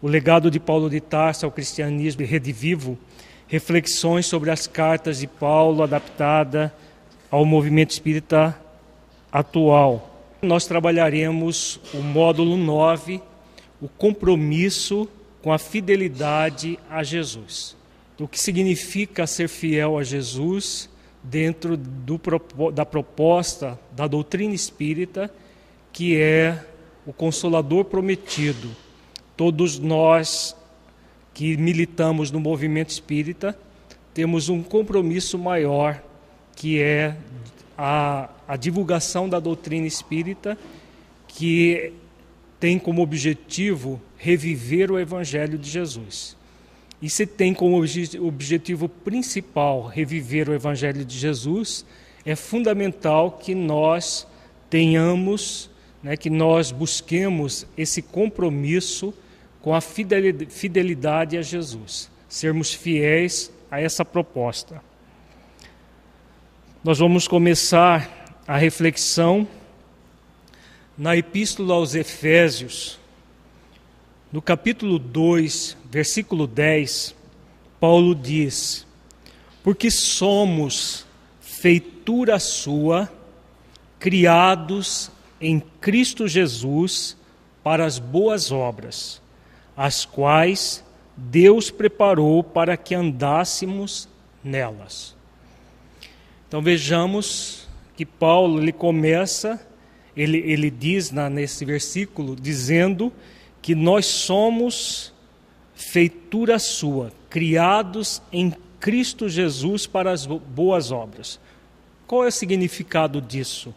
O legado de Paulo de Tarso ao cristianismo redivivo, reflexões sobre as cartas de Paulo adaptada ao movimento espírita atual. Nós trabalharemos o módulo 9, o compromisso com a fidelidade a Jesus. O que significa ser fiel a Jesus dentro do, da proposta da doutrina espírita, que é o consolador prometido. Todos nós que militamos no movimento espírita temos um compromisso maior, que é a, a divulgação da doutrina espírita, que tem como objetivo reviver o Evangelho de Jesus. E se tem como objetivo principal reviver o Evangelho de Jesus, é fundamental que nós tenhamos, né, que nós busquemos esse compromisso com a fidelidade a Jesus, sermos fiéis a essa proposta. Nós vamos começar a reflexão na Epístola aos Efésios, no capítulo 2, versículo 10, Paulo diz: Porque somos feitura sua, criados em Cristo Jesus para as boas obras, as quais Deus preparou para que andássemos nelas. Então vejamos que Paulo ele começa, ele, ele diz na, nesse versículo, dizendo que nós somos feitura sua, criados em Cristo Jesus para as boas obras. Qual é o significado disso?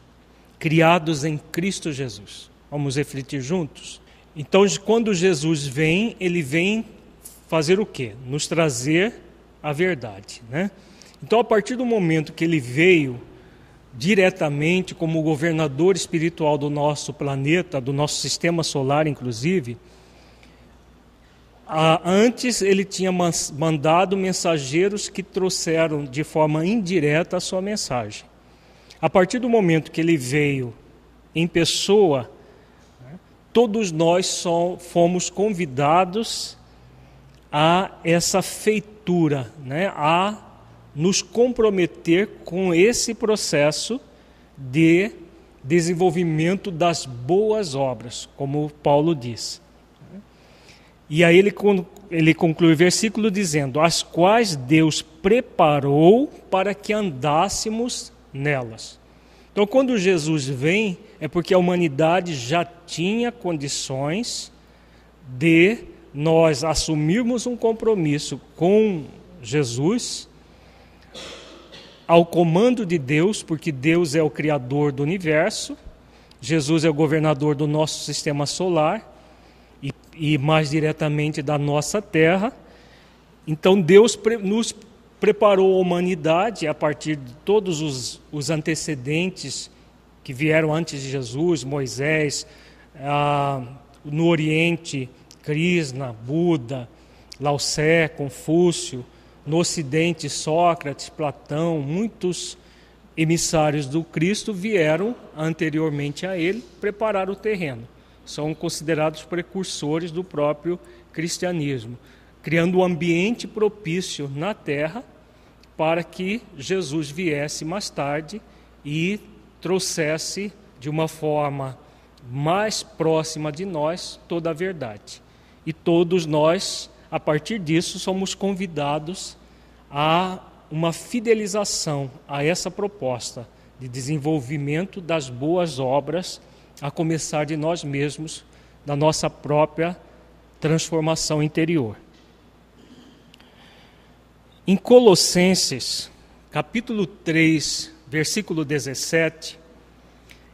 Criados em Cristo Jesus. Vamos refletir juntos? Então, quando Jesus vem, ele vem fazer o quê? Nos trazer a verdade, né? Então, a partir do momento que ele veio diretamente como governador espiritual do nosso planeta, do nosso sistema solar, inclusive, antes ele tinha mandado mensageiros que trouxeram de forma indireta a sua mensagem. A partir do momento que ele veio em pessoa, todos nós fomos convidados a essa feitura, né, a nos comprometer com esse processo de desenvolvimento das boas obras, como Paulo diz. E aí ele, ele conclui o versículo dizendo: As quais Deus preparou para que andássemos nelas. Então, quando Jesus vem, é porque a humanidade já tinha condições de nós assumirmos um compromisso com Jesus ao comando de Deus, porque Deus é o criador do universo, Jesus é o governador do nosso sistema solar e, e mais diretamente da nossa terra. Então Deus pre, nos preparou a humanidade a partir de todos os, os antecedentes que vieram antes de Jesus, Moisés, ah, no Oriente, Krishna, Buda, Lao Tse, Confúcio, no Ocidente, Sócrates, Platão, muitos emissários do Cristo vieram anteriormente a ele preparar o terreno. São considerados precursores do próprio cristianismo, criando um ambiente propício na terra para que Jesus viesse mais tarde e trouxesse de uma forma mais próxima de nós toda a verdade. E todos nós, a partir disso, somos convidados há uma fidelização a essa proposta de desenvolvimento das boas obras, a começar de nós mesmos, da nossa própria transformação interior. Em Colossenses, capítulo 3, versículo 17,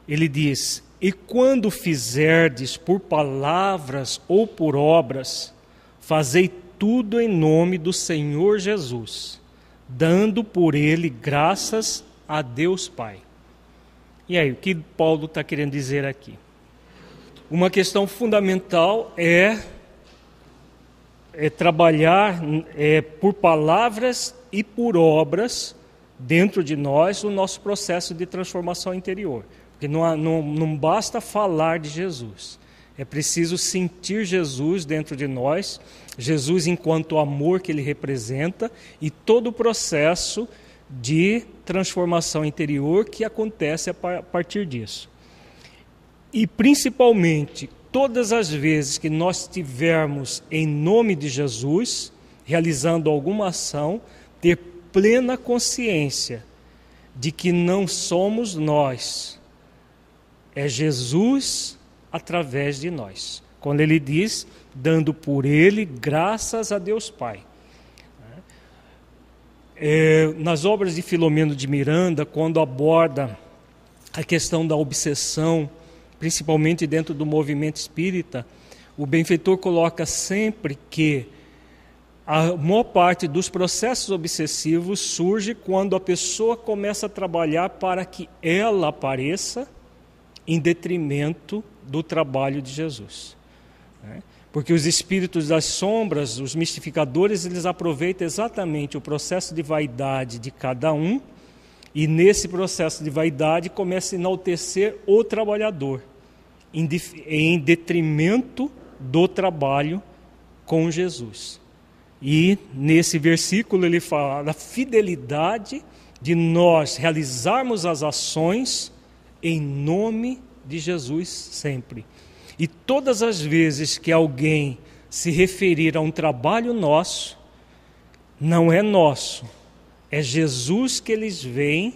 ele diz: E quando fizerdes por palavras ou por obras, fazei tudo em nome do Senhor Jesus, dando por ele graças a Deus Pai. E aí, o que Paulo está querendo dizer aqui? Uma questão fundamental é, é trabalhar é, por palavras e por obras dentro de nós o nosso processo de transformação interior. Porque não, não, não basta falar de Jesus, É preciso sentir Jesus dentro de nós, Jesus enquanto amor que ele representa e todo o processo de transformação interior que acontece a partir disso. E principalmente, todas as vezes que nós estivermos em nome de Jesus, realizando alguma ação, ter plena consciência de que não somos nós, é Jesus através de nós. Quando ele diz, dando por ele graças a Deus Pai. É, nas obras de Filomeno de Miranda, quando aborda a questão da obsessão, principalmente dentro do movimento espírita, o benfeitor coloca sempre que a maior parte dos processos obsessivos surge quando a pessoa começa a trabalhar para que ela apareça em detrimento do trabalho de Jesus. Né? Porque os espíritos das sombras, os mistificadores, eles aproveitam exatamente o processo de vaidade de cada um e nesse processo de vaidade começa a enaltecer o trabalhador em detrimento do trabalho com Jesus. E nesse versículo ele fala da fidelidade de nós realizarmos as ações em nome de Jesus sempre. E todas as vezes que alguém se referir a um trabalho nosso, não é nosso, é Jesus que eles veem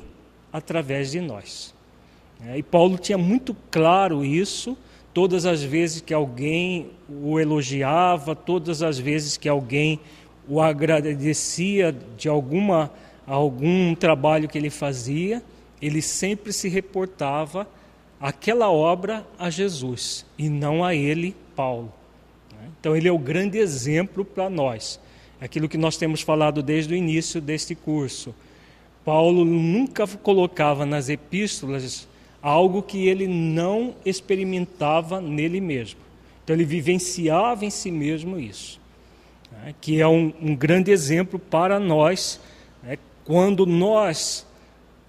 através de nós. É, e Paulo tinha muito claro isso, todas as vezes que alguém o elogiava, todas as vezes que alguém o agradecia de alguma algum trabalho que ele fazia, ele sempre se reportava aquela obra a Jesus e não a ele, Paulo. Né? Então, ele é o grande exemplo para nós. Aquilo que nós temos falado desde o início deste curso. Paulo nunca colocava nas epístolas algo que ele não experimentava nele mesmo. Então, ele vivenciava em si mesmo isso. Né? Que é um, um, grande exemplo para nós. Né? Quando nós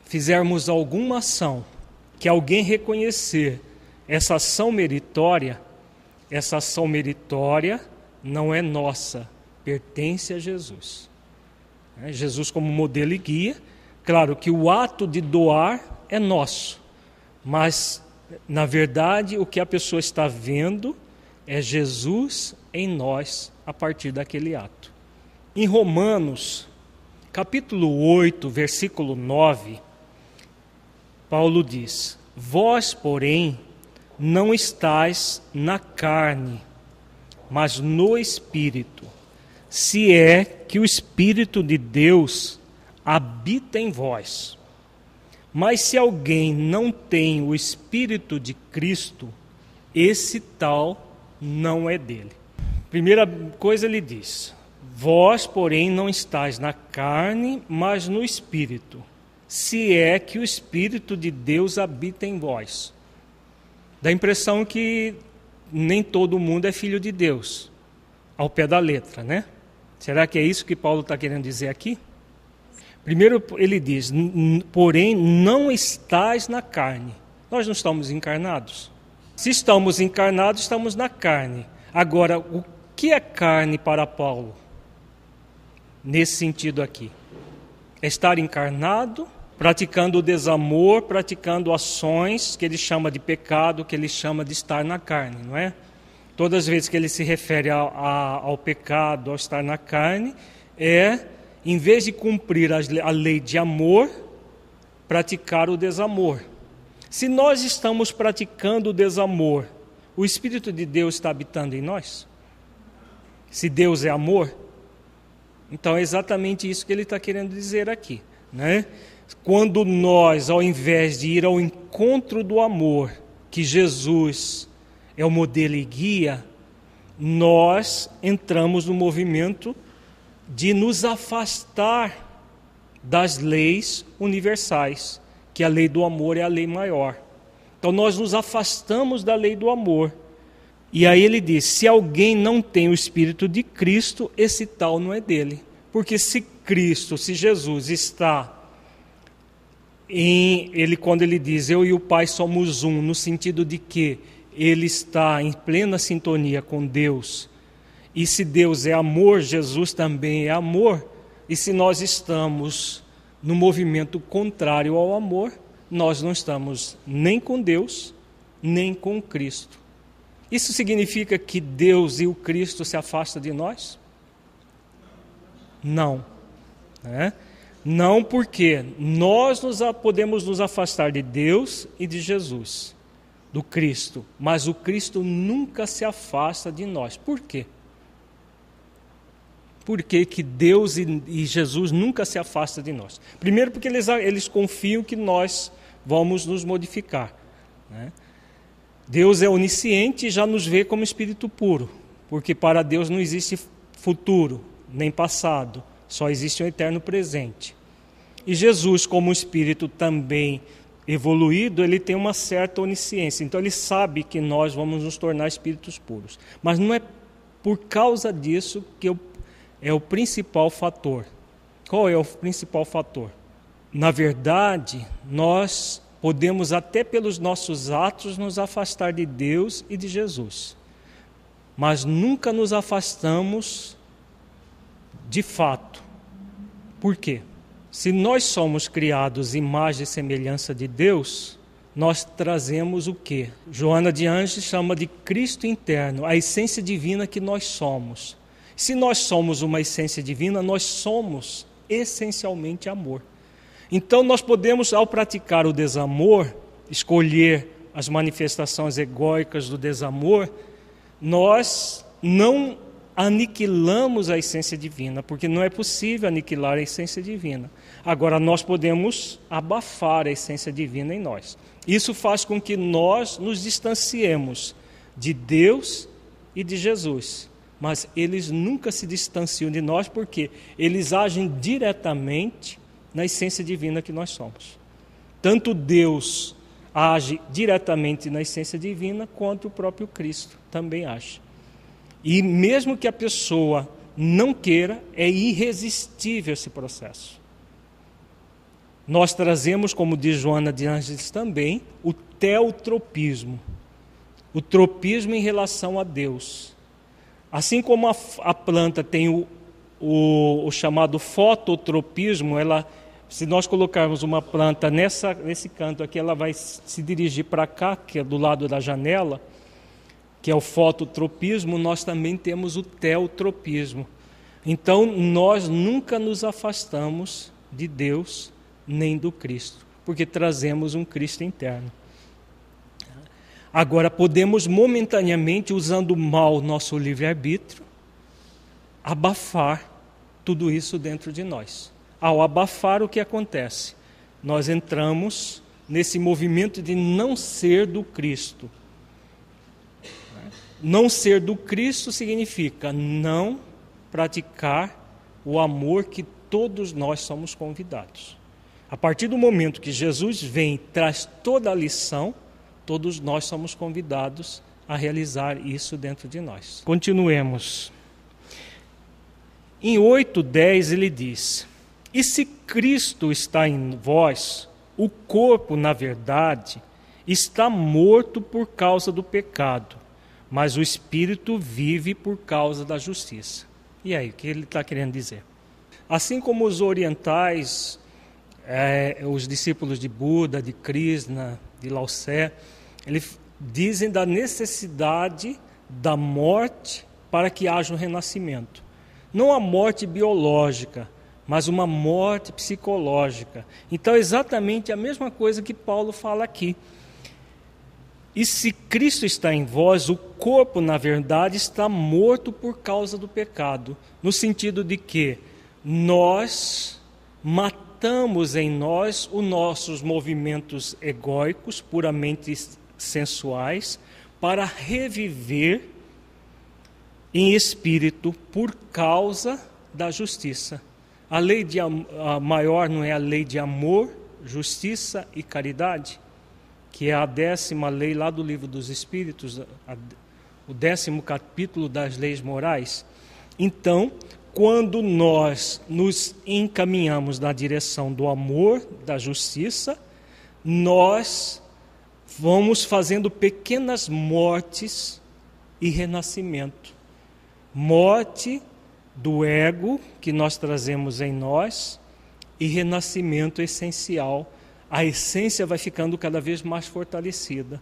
fizermos alguma ação que alguém reconhecer essa ação meritória, essa ação meritória não é nossa, pertence a Jesus. É, Jesus, como modelo e guia, claro que o ato de doar é nosso, mas na verdade o que a pessoa está vendo é Jesus em nós a partir daquele ato. Em Romanos, capítulo 8, versículo 9, Paulo diz: Vós, porém, não estáis na carne, mas no espírito, se é que o espírito de Deus habita em vós. Mas se alguém não tem o espírito de Cristo, esse tal não é dele. Primeira coisa ele diz: Vós, porém, não estáis na carne, mas no espírito se é que o Espírito de Deus habita em vós. Dá a impressão que nem todo mundo é filho de Deus, ao pé da letra, né? Será que é isso que Paulo está querendo dizer aqui? Primeiro ele diz: porém, não estais na carne. Nós não estamos encarnados. Se estamos encarnados, estamos na carne. Agora, o que é carne para Paulo? Nesse sentido aqui. É estar encarnado praticando o desamor, praticando ações que ele chama de pecado, que ele chama de estar na carne, não é? Todas as vezes que ele se refere a, a, ao pecado, ao estar na carne, é, em vez de cumprir a lei de amor, praticar o desamor. Se nós estamos praticando o desamor, o Espírito de Deus está habitando em nós? Se Deus é amor, então é exatamente isso que ele está querendo dizer aqui, né? quando nós, ao invés de ir ao encontro do amor, que Jesus é o modelo e guia, nós entramos no movimento de nos afastar das leis universais, que a lei do amor é a lei maior. Então nós nos afastamos da lei do amor. E aí ele diz: se alguém não tem o espírito de Cristo, esse tal não é dele. Porque se Cristo, se Jesus está em ele quando ele diz eu e o Pai somos um, no sentido de que ele está em plena sintonia com Deus, e se Deus é amor, Jesus também é amor, e se nós estamos no movimento contrário ao amor, nós não estamos nem com Deus, nem com Cristo. Isso significa que Deus e o Cristo se afastam de nós? Não. Né? Não porque nós nos, podemos nos afastar de Deus e de Jesus, do Cristo, mas o Cristo nunca se afasta de nós. Por quê? Por que, que Deus e, e, Jesus nunca se afastam de nós? Primeiro, porque eles, eles confiam que nós vamos nos modificar. Né? Deus é onisciente e já nos vê como espírito puro, porque para Deus não existe futuro, nem passado, só existe um eterno presente. E Jesus, como espírito também evoluído, ele tem uma certa onisciência, então ele sabe que nós vamos nos tornar espíritos puros. Mas não é por causa disso que eu, é o principal fator. Qual é o principal fator? Na verdade, nós podemos até pelos nossos atos nos afastar de Deus e de Jesus, mas nunca nos afastamos de fato. Por quê? Se nós somos criados imagem e semelhança de Deus, nós trazemos o que? Joana de Anjos chama de Cristo interno, a essência divina que nós somos. Se nós somos uma essência divina, nós somos essencialmente amor. Então nós podemos, ao praticar o desamor, escolher as manifestações egóicas do desamor, nós não aniquilamos a essência divina, porque não é possível aniquilar a essência divina. Agora, nós podemos abafar a essência divina em nós. Isso faz com que nós nos distanciemos de Deus e de Jesus. Mas eles nunca se distanciam de nós porque eles agem diretamente na essência divina que nós somos. Tanto Deus age diretamente na essência divina, quanto o próprio Cristo também age. E mesmo que a pessoa não queira, é irresistível esse processo. Nós trazemos, como diz Joana de Ângeles também, o teotropismo, o tropismo em relação a Deus. Assim como a, a planta tem o, o, o, chamado fototropismo, ela, se nós colocarmos uma planta nessa, nesse canto aqui, ela vai se dirigir para cá, que é do lado da janela, que é o fototropismo, nós também temos o teotropismo. Então, nós nunca nos afastamos de Deus nem do Cristo, porque trazemos um Cristo interno. Agora, podemos momentaneamente, usando mal nosso livre-arbítrio, abafar tudo isso dentro de nós. Ao abafar, o que acontece? Nós entramos nesse movimento de não ser do Cristo não ser do Cristo significa não praticar o amor que todos nós somos convidados. A partir do momento que Jesus vem e traz toda a lição, todos nós somos convidados a realizar isso dentro de nós. Continuemos. Em 8:10 ele diz: E se Cristo está em vós, o corpo, na verdade, está morto por causa do pecado, mas o espírito vive por causa da justiça. E aí, o que ele está querendo dizer? Assim como os orientais, é, os discípulos de Buda, de Krishna, de Lao Tse, eles dizem da necessidade da morte para que haja um renascimento. Não a morte biológica, mas uma morte psicológica. Então, exatamente a mesma coisa que Paulo fala aqui. E se Cristo está em vós, o corpo, na verdade, está morto por causa do pecado, no sentido de que nós matamos em nós os nossos movimentos egóicos, puramente sensuais, para reviver em espírito por causa da justiça. A lei de, a maior não é a lei de amor, justiça e caridade? que é a décima lei lá do livro dos Espíritos, a, o décimo capítulo das leis morais. Então, quando nós nos encaminhamos na direção do amor, da justiça, nós vamos fazendo pequenas mortes e renascimento. Morte do ego que nós trazemos em nós e renascimento essencial. A essência vai ficando cada vez mais fortalecida.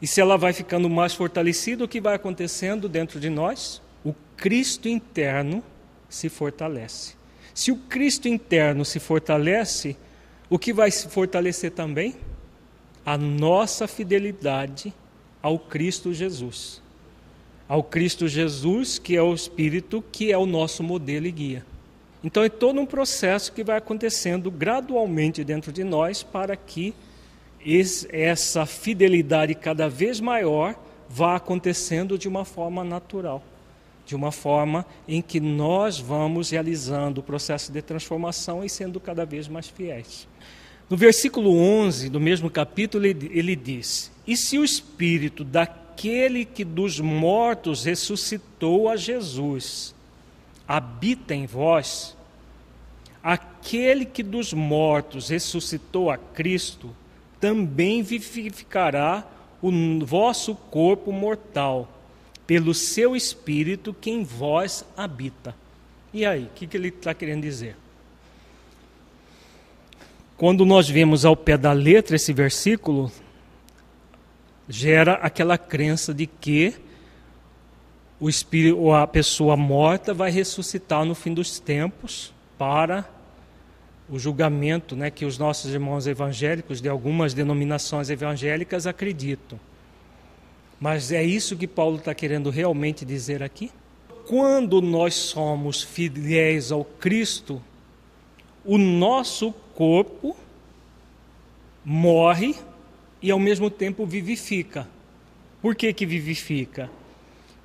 E se ela vai ficando mais fortalecida, o que vai acontecendo dentro de nós? O Cristo interno se fortalece. Se o Cristo interno se fortalece, o que vai se fortalecer também? A nossa fidelidade ao Cristo Jesus. Ao Cristo Jesus, que é o Espírito, que é o nosso modelo e guia. Então é todo um processo que vai acontecendo gradualmente dentro de nós para que essa fidelidade cada vez maior vá acontecendo de uma forma natural, de uma forma em que nós vamos realizando o processo de transformação e sendo cada vez mais fiéis. No versículo 11 do mesmo capítulo, ele, ele diz: E se o espírito daquele que dos mortos ressuscitou a Jesus habita em vós, aquele que dos mortos ressuscitou a Cristo, também vivificará o vosso corpo mortal, pelo seu espírito que em vós habita. E aí, o que, que ele está querendo dizer? Quando nós vemos ao pé da letra esse versículo, gera aquela crença de que o espírito, a pessoa morta vai ressuscitar no fim dos tempos para o julgamento né, que os nossos irmãos evangélicos de algumas denominações evangélicas acreditam. Mas é isso que Paulo está querendo realmente dizer aqui? Quando nós somos fiéis ao Cristo, o nosso corpo morre e ao mesmo tempo vivifica. Por que, que vivifica?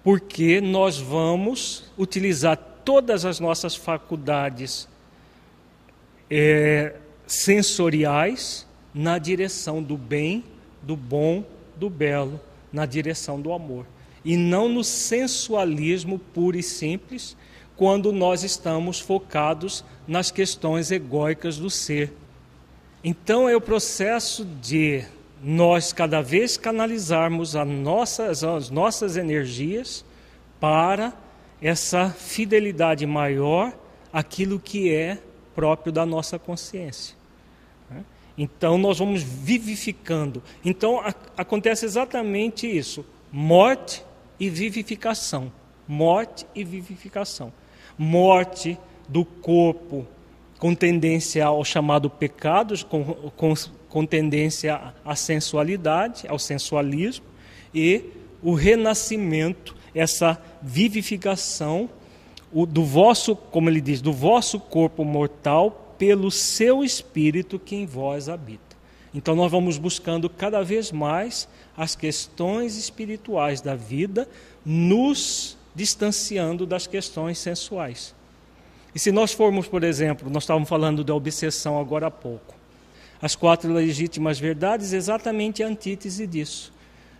Porque nós vamos utilizar todas as nossas faculdades é, sensoriais na direção do bem, do bom, do belo, na direção do amor. E não no sensualismo puro e simples, quando nós estamos focados nas questões egóicas do ser. Então é o processo de nós cada vez canalizarmos nossas, as nossas energias para essa fidelidade maior àquilo que é próprio da nossa consciência. Então nós vamos vivificando. Então a, acontece exatamente isso: morte e vivificação. Morte e vivificação. Morte do corpo com tendência ao chamado pecado, com, com, com tendência à sensualidade, ao sensualismo, e o renascimento, essa vivificação o, do vosso, como ele diz, do vosso corpo mortal pelo seu espírito que em vós habita. Então nós vamos buscando cada vez mais as questões espirituais da vida, nos distanciando das questões sensuais. E se nós formos, por exemplo, nós estávamos falando da obsessão agora há pouco. As quatro legítimas verdades, exatamente a antítese disso.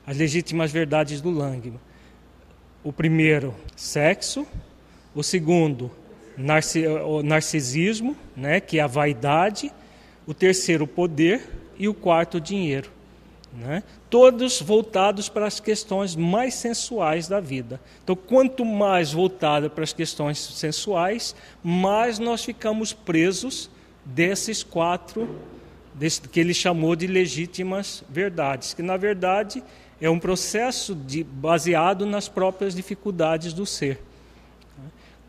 As legítimas verdades do Langman. O primeiro, sexo o segundo, o narcisismo, né, que é a vaidade. O terceiro, poder. E o quarto, dinheiro. Né? Todos voltados para as questões mais sensuais da vida. Então, quanto mais voltado para as questões sensuais, mais nós ficamos presos desses quatro, desse, que ele chamou de legítimas verdades, que na verdade é um processo de, baseado nas próprias dificuldades do ser.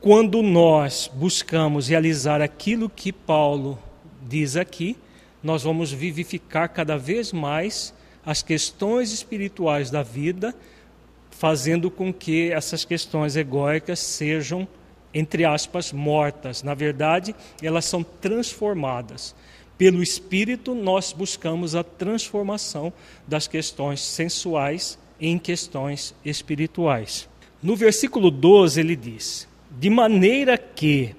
Quando nós buscamos realizar aquilo que Paulo diz aqui, nós vamos vivificar cada vez mais as questões espirituais da vida, fazendo com que essas questões egóicas sejam, entre aspas, mortas. Na verdade, elas são transformadas. Pelo Espírito, nós buscamos a transformação das questões sensuais em questões espirituais. No versículo 12, ele diz: de maneira que,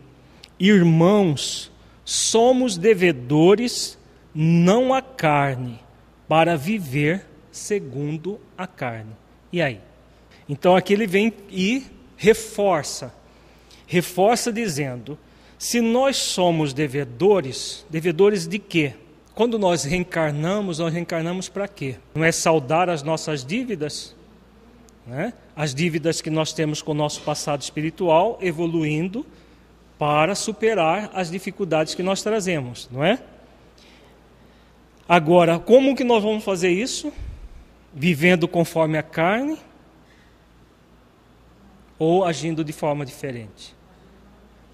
irmãos, somos devedores não à carne, para viver segundo a carne. E aí? Então aqui ele vem e reforça. Reforça dizendo: se nós somos devedores, devedores de quê? Quando nós reencarnamos, nós reencarnamos para quê? Não é saldar as nossas dívidas? Né? As dívidas que nós temos com o nosso passado espiritual, evoluindo para superar as dificuldades que nós trazemos, não é? Agora, como que nós vamos fazer isso? Vivendo conforme a carne ou agindo de forma diferente?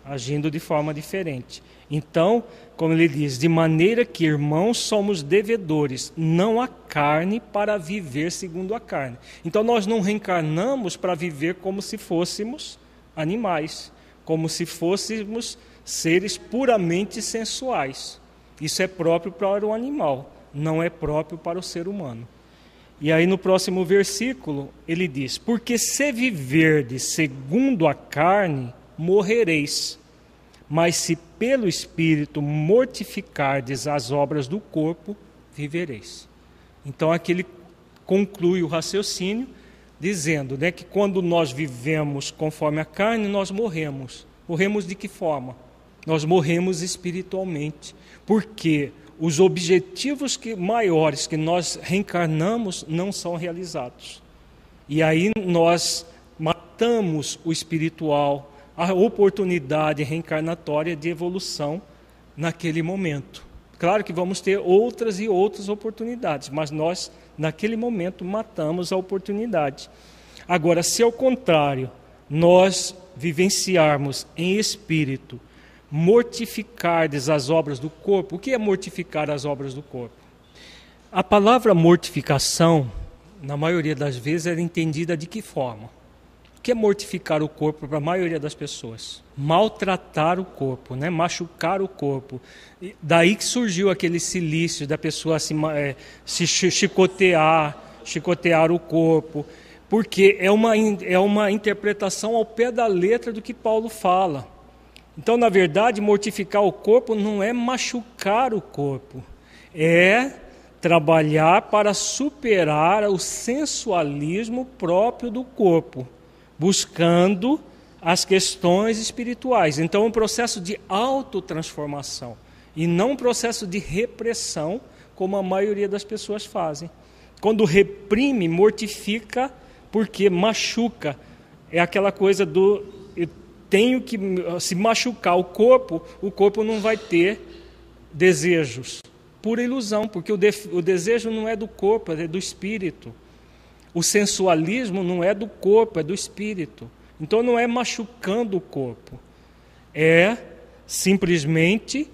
Agindo de forma diferente. Então, como ele diz, de maneira que irmãos somos devedores, não a carne para viver segundo a carne. Então, nós não reencarnamos para viver como se fôssemos animais como se fôssemos seres puramente sensuais. Isso é próprio para o animal, não é próprio para o ser humano. E aí no próximo versículo ele diz: Porque se viverdes segundo a carne, morrereis. Mas se pelo Espírito mortificardes as obras do corpo, vivereis. Então aqui ele conclui o raciocínio dizendo né, que quando nós vivemos conforme a carne, nós morremos. Morremos de que forma? Nós morremos espiritualmente, porque os objetivos que, maiores que nós reencarnamos não são realizados. E aí nós matamos o espiritual, a oportunidade reencarnatória de evolução naquele momento. Claro que vamos ter outras e outras oportunidades, mas nós naquele momento matamos a oportunidade. Agora, se ao contrário, nós vivenciarmos em espírito, mortificardes as obras do corpo, o que é mortificar as obras do corpo? A palavra mortificação, na maioria das vezes, era entendida de que forma? que é mortificar o corpo para a maioria das pessoas? Maltratar o corpo, né? machucar o corpo. E daí que surgiu aquele silício da pessoa se, é, se chicotear, chicotear o corpo, porque é uma, é uma interpretação ao pé da letra do que Paulo fala. Então, na verdade, mortificar o corpo não é machucar o corpo, é trabalhar para superar o sensualismo próprio do corpo buscando as questões espirituais. Então, é um processo de autotransformação e não um processo de repressão, como a maioria das pessoas fazem. Quando reprime, mortifica, porque machuca. É aquela coisa do tenho que se machucar o corpo, o corpo não vai ter desejos. Pura ilusão, porque o, de, o desejo não é do corpo, é do espírito. O sensualismo não é do corpo, é do espírito. Então não é machucando o corpo, é simplesmente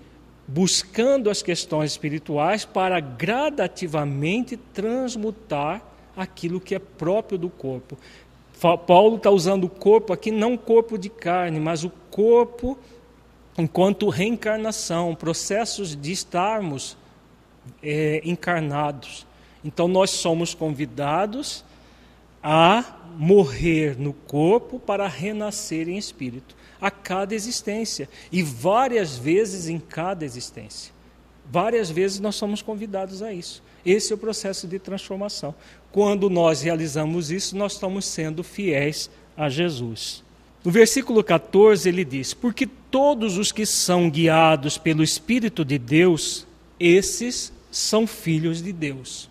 buscando as questões espirituais para gradativamente transmutar aquilo que é próprio do corpo. Paulo está usando o corpo aqui, não corpo de carne, mas o corpo enquanto reencarnação, processos de estarmos é, encarnados. Então nós somos convidados a morrer no corpo para renascer em espírito, a cada existência e várias vezes em cada existência. Várias vezes nós somos convidados a isso. Esse é o processo de transformação. Quando nós realizamos isso, nós estamos sendo fiéis a Jesus. No versículo 14 ele diz: Porque todos os que são guiados pelo Espírito de Deus, esses são filhos de Deus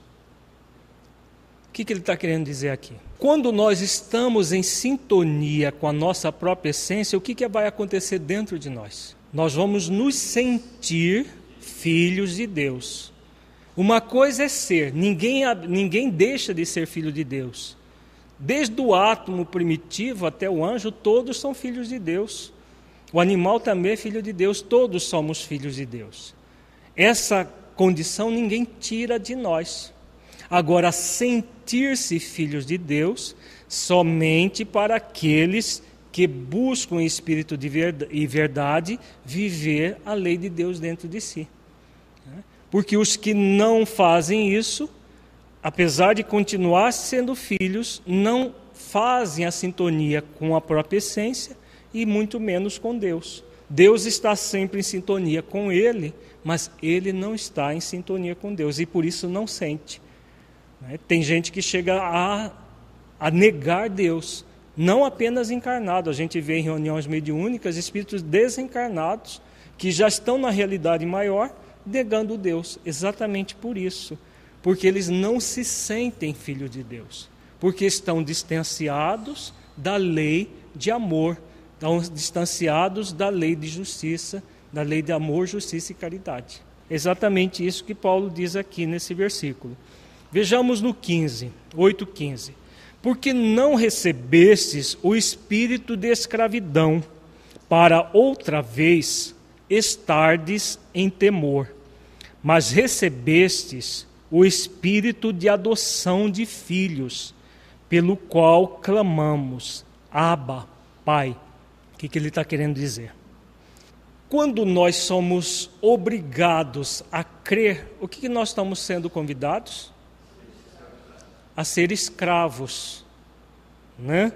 que, que ele está querendo dizer aqui? Quando nós estamos em sintonia com a nossa própria essência, o que, que vai acontecer dentro de nós? Nós vamos nos sentir filhos de Deus. Uma coisa é ser, ninguém, ninguém deixa de ser filho de Deus. Desde o átomo primitivo até o anjo, todos são filhos de Deus. O animal também é filho de Deus, todos somos filhos de Deus. Essa condição ninguém tira de nós. Agora, sentir-se filhos de Deus somente para aqueles que buscam em espírito de verdade, e verdade viver a lei de Deus dentro de si. Porque os que não fazem isso, apesar de continuar sendo filhos, não fazem a sintonia com a própria essência e muito menos com Deus. Deus está sempre em sintonia com ele, mas ele não está em sintonia com Deus e por isso não sente. Né? Tem gente que chega a, a negar Deus, não apenas encarnado. A gente vê em reuniões mediúnicas espíritos desencarnados que já estão na realidade maior, negando Deus, exatamente por isso, porque eles não se sentem filhos de Deus, porque estão distanciados da lei de amor, estão distanciados da lei de justiça, da lei de amor, justiça e caridade. Exatamente isso que Paulo diz aqui nesse versículo. Vejamos no 15, 8:15. Porque não recebestes o espírito de escravidão, para outra vez estardes em temor, mas recebestes o espírito de adoção de filhos, pelo qual clamamos, Abba, Pai. O que, que ele está querendo dizer? Quando nós somos obrigados a crer, o que, que nós estamos sendo convidados? A ser escravos, né?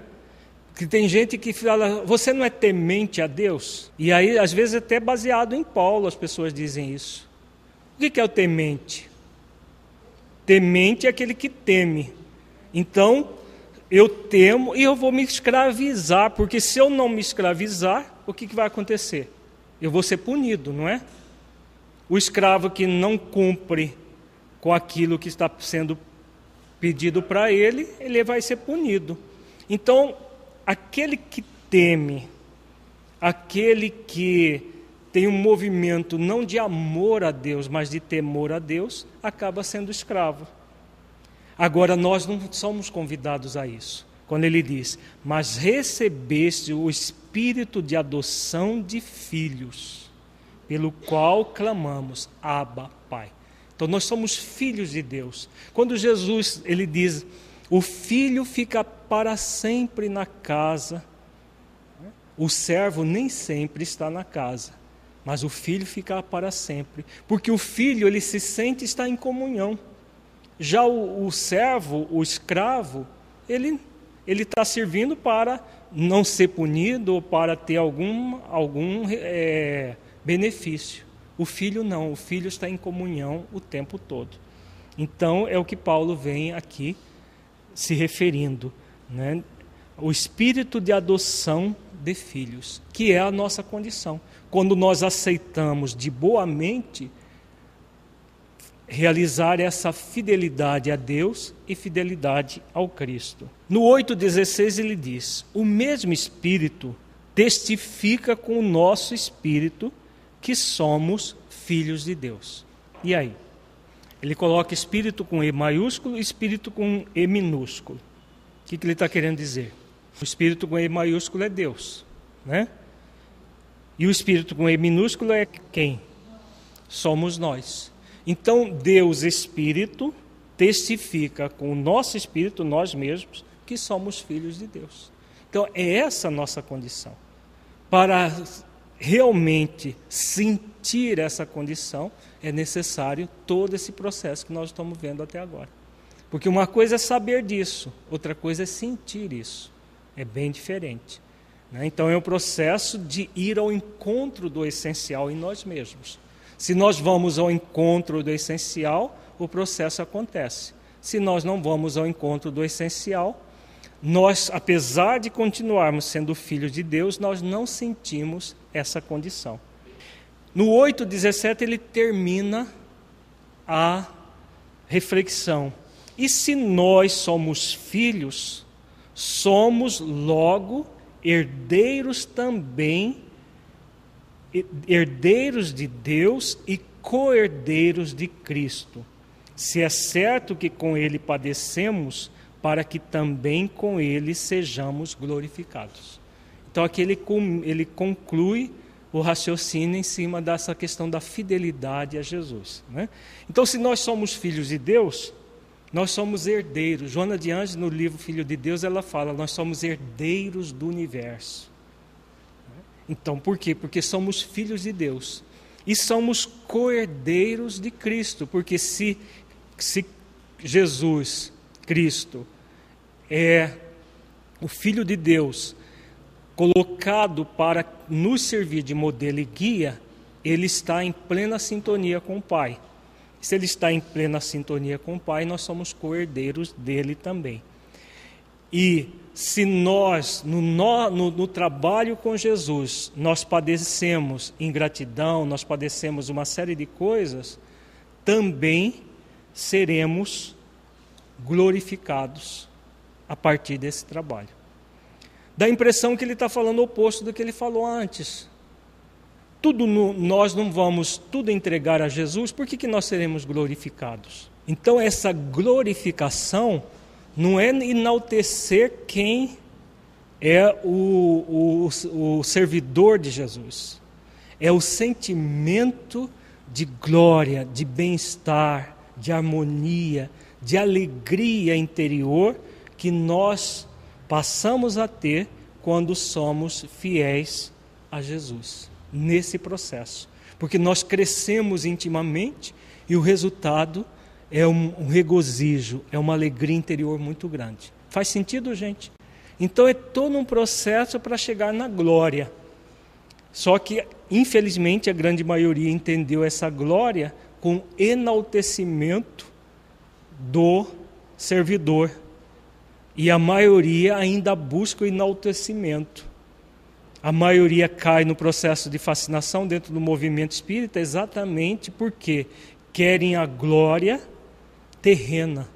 Que tem gente que fala, você não é temente a Deus? E aí, às vezes, até baseado em Paulo, as pessoas dizem isso. O que é o temente? Temente é aquele que teme. Então, eu temo e eu vou me escravizar, porque se eu não me escravizar, o que, vai acontecer? Eu vou ser punido, não é? O escravo que não cumpre com aquilo que está sendo pedido para ele, ele vai ser punido. Então, aquele que teme, aquele que tem um movimento não de amor a Deus, mas de temor a Deus, acaba sendo escravo. Agora, nós não somos convidados a isso. Quando ele diz, mas recebeste o espírito de adoção de filhos, pelo qual clamamos, Abba, Pai. Então, nós somos filhos de Deus. Quando Jesus ele diz, o filho fica para sempre na casa, o servo nem sempre está na casa, mas o filho fica para sempre, porque o filho ele se sente estar em comunhão. Já o, o servo, o escravo, ele ele está servindo para não ser punido ou para ter algum, algum é, benefício. O filho não, o filho está em comunhão o tempo todo. Então é o que Paulo vem aqui se referindo, né? o espírito de adoção de filhos, que é a nossa condição. Quando nós aceitamos de boa mente realizar essa fidelidade a Deus e fidelidade ao Cristo. No 8,16 ele diz: O mesmo Espírito testifica com o nosso espírito que somos filhos de Deus. E aí? Ele coloca espírito com E maiúsculo e espírito com E minúsculo. O que, que ele está querendo dizer? O espírito com E maiúsculo é Deus, né? E o espírito com E minúsculo é quem? Somos nós. Então, Deus Espírito testifica com o nosso espírito, nós mesmos, que somos filhos de Deus. Então, é essa a nossa condição. Para realmente sentir essa condição, é necessário todo esse processo que nós estamos vendo até agora. Porque uma coisa é saber disso, outra coisa é sentir isso. É bem diferente. Né? Então, é um processo de ir ao encontro do essencial em nós mesmos. Se nós vamos ao encontro do essencial, o processo acontece. Se nós não vamos ao encontro do essencial, nós, apesar de continuarmos sendo filhos de Deus, nós não sentimos essa condição. No 8,17 ele termina a reflexão. E se nós somos filhos, somos logo herdeiros também herdeiros de Deus e co-herdeiros de Cristo. Se é certo que com ele padecemos, para que também com ele sejamos glorificados. Então aqui ele, ele conclui o raciocínio em cima dessa questão da fidelidade a Jesus. Né? Então, se nós somos filhos de Deus, nós somos herdeiros. Joana de Anjos, no livro Filho de Deus, ela fala: nós somos herdeiros do universo. Então, por quê? Porque somos filhos de Deus e somos coerdeiros de Cristo, porque se, se Jesus, Cristo, é o Filho de Deus, colocado para nos servir de modelo e guia, ele está em plena sintonia com o Pai. Se ele está em plena sintonia com o Pai, nós somos coerdeiros dele também. E se nós, no, no, no, trabalho com Jesus, nós padecemos ingratidão, nós padecemos uma série de coisas, também seremos glorificados a partir desse trabalho. Dá a impressão que ele está falando o oposto do que ele falou antes. Tudo no, nós não vamos tudo entregar a Jesus, por que, que nós seremos glorificados? Então, essa glorificação não é enaltecer quem é o, o, o servidor de Jesus, é o sentimento de glória, de bem-estar, de harmonia, de alegria interior que nós passamos a ter quando somos fiéis a Jesus, nesse processo. Porque nós crescemos intimamente e o resultado é um, regozijo, é uma alegria interior muito grande. Faz sentido, gente? Então é todo um processo para chegar na glória. Só que, infelizmente, a grande maioria entendeu essa glória com enaltecimento do servidor. E a maioria ainda busca o enaltecimento. A maioria cai no processo de fascinação dentro do movimento espírita exatamente porque querem a glória terrena,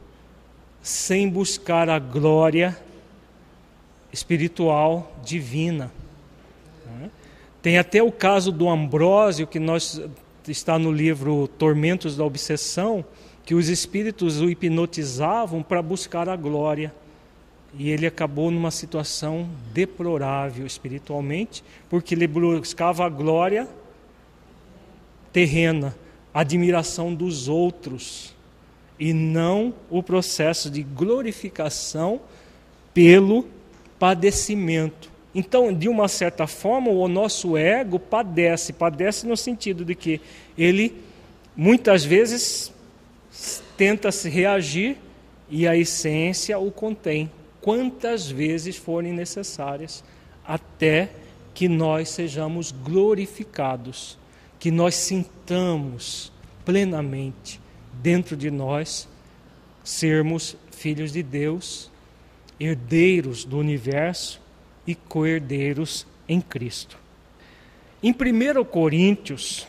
sem buscar a glória espiritual divina. Tem até o caso do Ambrósio, que nós está no livro Tormentos da Obsessão, que os espíritos o hipnotizavam para buscar a glória. E ele acabou numa situação deplorável espiritualmente, porque ele buscava a glória terrena, a admiração dos outros e não o processo de glorificação pelo padecimento. Então, de uma certa forma, o nosso ego padece, padece no sentido de que ele muitas vezes tenta se reagir e a essência o contém, quantas vezes forem necessárias, até que nós sejamos glorificados, que nós sintamos plenamente dentro de nós sermos filhos de Deus, herdeiros do universo e co-herdeiros em Cristo. Em 1 Coríntios,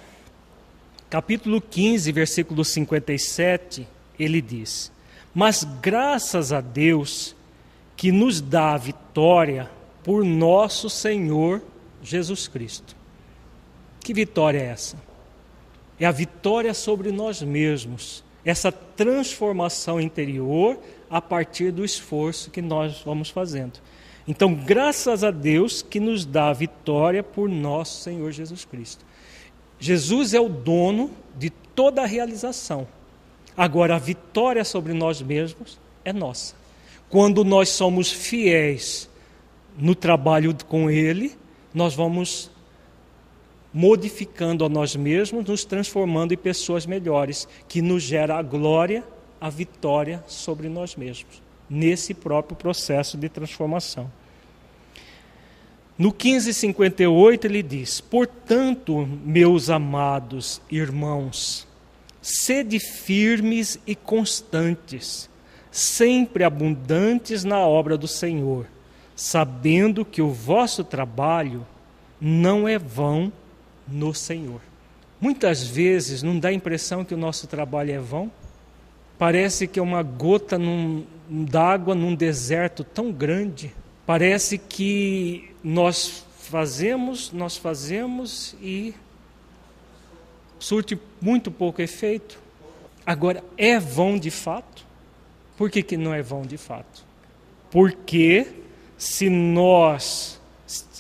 capítulo 15, versículo 57, ele diz: Mas graças a Deus que nos dá a vitória por nosso Senhor Jesus Cristo. Que vitória é essa? é a vitória sobre nós mesmos, essa transformação interior a partir do esforço que nós vamos fazendo. Então, graças a Deus que nos dá a vitória por nosso Senhor Jesus Cristo. Jesus é o dono de toda a realização. Agora, a vitória sobre nós mesmos é nossa. Quando nós somos fiéis no trabalho com Ele, nós vamos modificando a nós mesmos, nos transformando em pessoas melhores, que nos gera a glória, a vitória sobre nós mesmos, nesse próprio processo de transformação. No 1558 ele diz: Portanto, meus amados irmãos, sede firmes e constantes, sempre abundantes na obra do Senhor, sabendo que o vosso trabalho não é vão no Senhor. Muitas vezes não dá a impressão que o nosso trabalho é vão. Parece que é uma gota d'água num deserto tão grande. Parece que nós fazemos, nós fazemos e surte muito pouco efeito. Agora, é vão de fato? Por que, que não é vão de fato? Porque se nós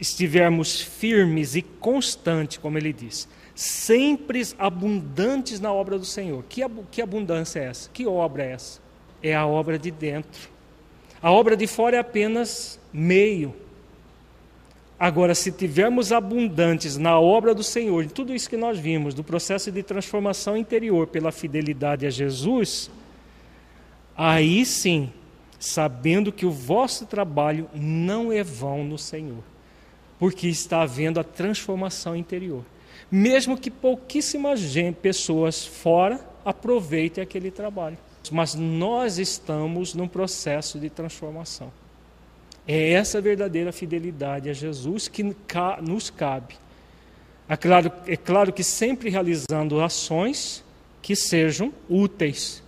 estivermos firmes e constantes, como ele diz, sempre abundantes na obra do Senhor. Que, que abundância é essa? Que obra é essa? É a obra de dentro. A obra de fora é apenas meio. Agora, se tivermos abundantes na obra do Senhor, em tudo isso que nós vimos, do processo de transformação interior pela fidelidade a Jesus, aí sim, sabendo que o vosso trabalho não é vão no Senhor porque está havendo a transformação interior. Mesmo que pouquíssimas pessoas fora aproveitem aquele trabalho. Mas nós estamos num processo de transformação. É essa verdadeira fidelidade a Jesus que nos cabe. É claro, é claro que sempre realizando ações que sejam úteis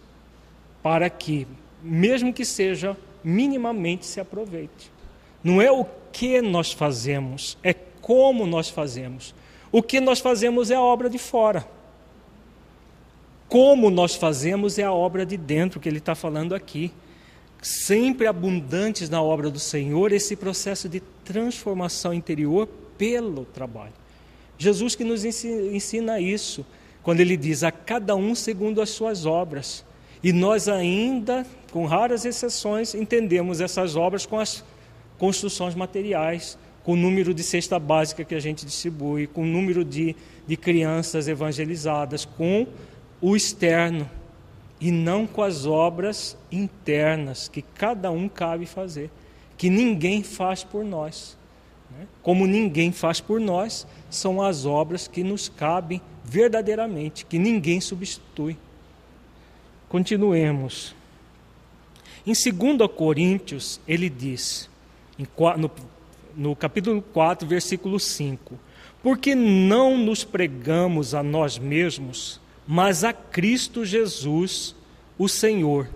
para que, mesmo que seja minimamente, se aproveite. Não é o que nós fazemos, é como nós fazemos. O que nós fazemos é a obra de fora. Como nós fazemos é a obra de dentro, que ele está falando aqui sempre abundantes na obra do Senhor, esse processo de transformação interior pelo trabalho. Jesus que nos ensina isso, quando ele diz a cada um segundo as suas obras. E nós ainda, com raras exceções, entendemos essas obras com as construções materiais, com o número de cesta básica que a gente distribui, com o número de, de crianças evangelizadas, com o externo e não com as obras internas que cada um cabe fazer, que ninguém faz por nós. Né? Como ninguém faz por nós, são as obras que nos cabem verdadeiramente, que ninguém substitui. Continuemos. Em 2 Coríntios, ele diz, no, no capítulo 4, versículo 5: Porque não nos pregamos a nós mesmos, mas a Cristo Jesus, o Senhor.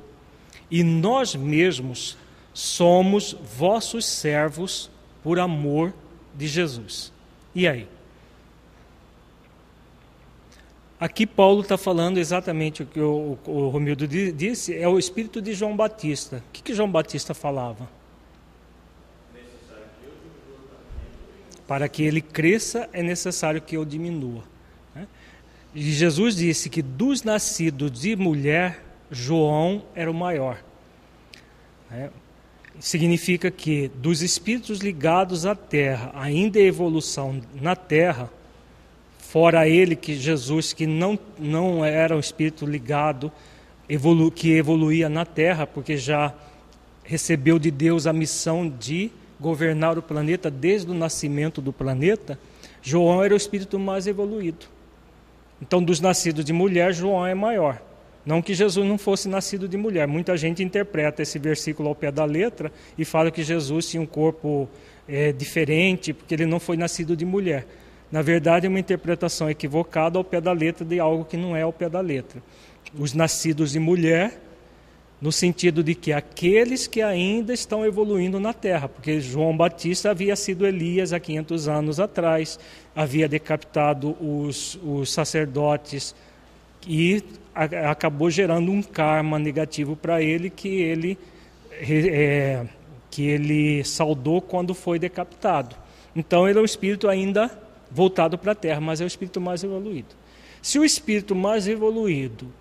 E nós mesmos somos vossos servos por amor de Jesus. E aí? Aqui Paulo está falando exatamente o que o, o Romildo disse, é o espírito de João Batista. O que, que João Batista falava? Para que ele cresça é necessário que eu diminua. E Jesus disse que dos nascidos de mulher, João era o maior. É, significa que dos espíritos ligados à terra, ainda em evolução na terra, fora ele que Jesus, que não, não era um espírito ligado, evolu, que evoluía na terra, porque já recebeu de Deus a missão de governar o planeta desde o nascimento do planeta, João era o espírito mais evoluído. Então, dos nascidos de mulher, João é maior. Não que Jesus não fosse nascido de mulher. Muita gente interpreta esse versículo ao pé da letra e fala que Jesus tinha um corpo é, diferente porque ele não foi nascido de mulher. Na verdade, é uma interpretação equivocada ao pé da letra de algo que não é ao pé da letra. Os nascidos de mulher, no sentido de que aqueles que ainda estão evoluindo na terra, porque João Batista havia sido Elias há 500 anos atrás, havia decapitado os, os sacerdotes e a, acabou gerando um karma negativo para ele que ele é, que ele saudou quando foi decapitado. Então ele é um espírito ainda voltado para a Terra, mas é o espírito mais evoluído. Se o espírito mais evoluído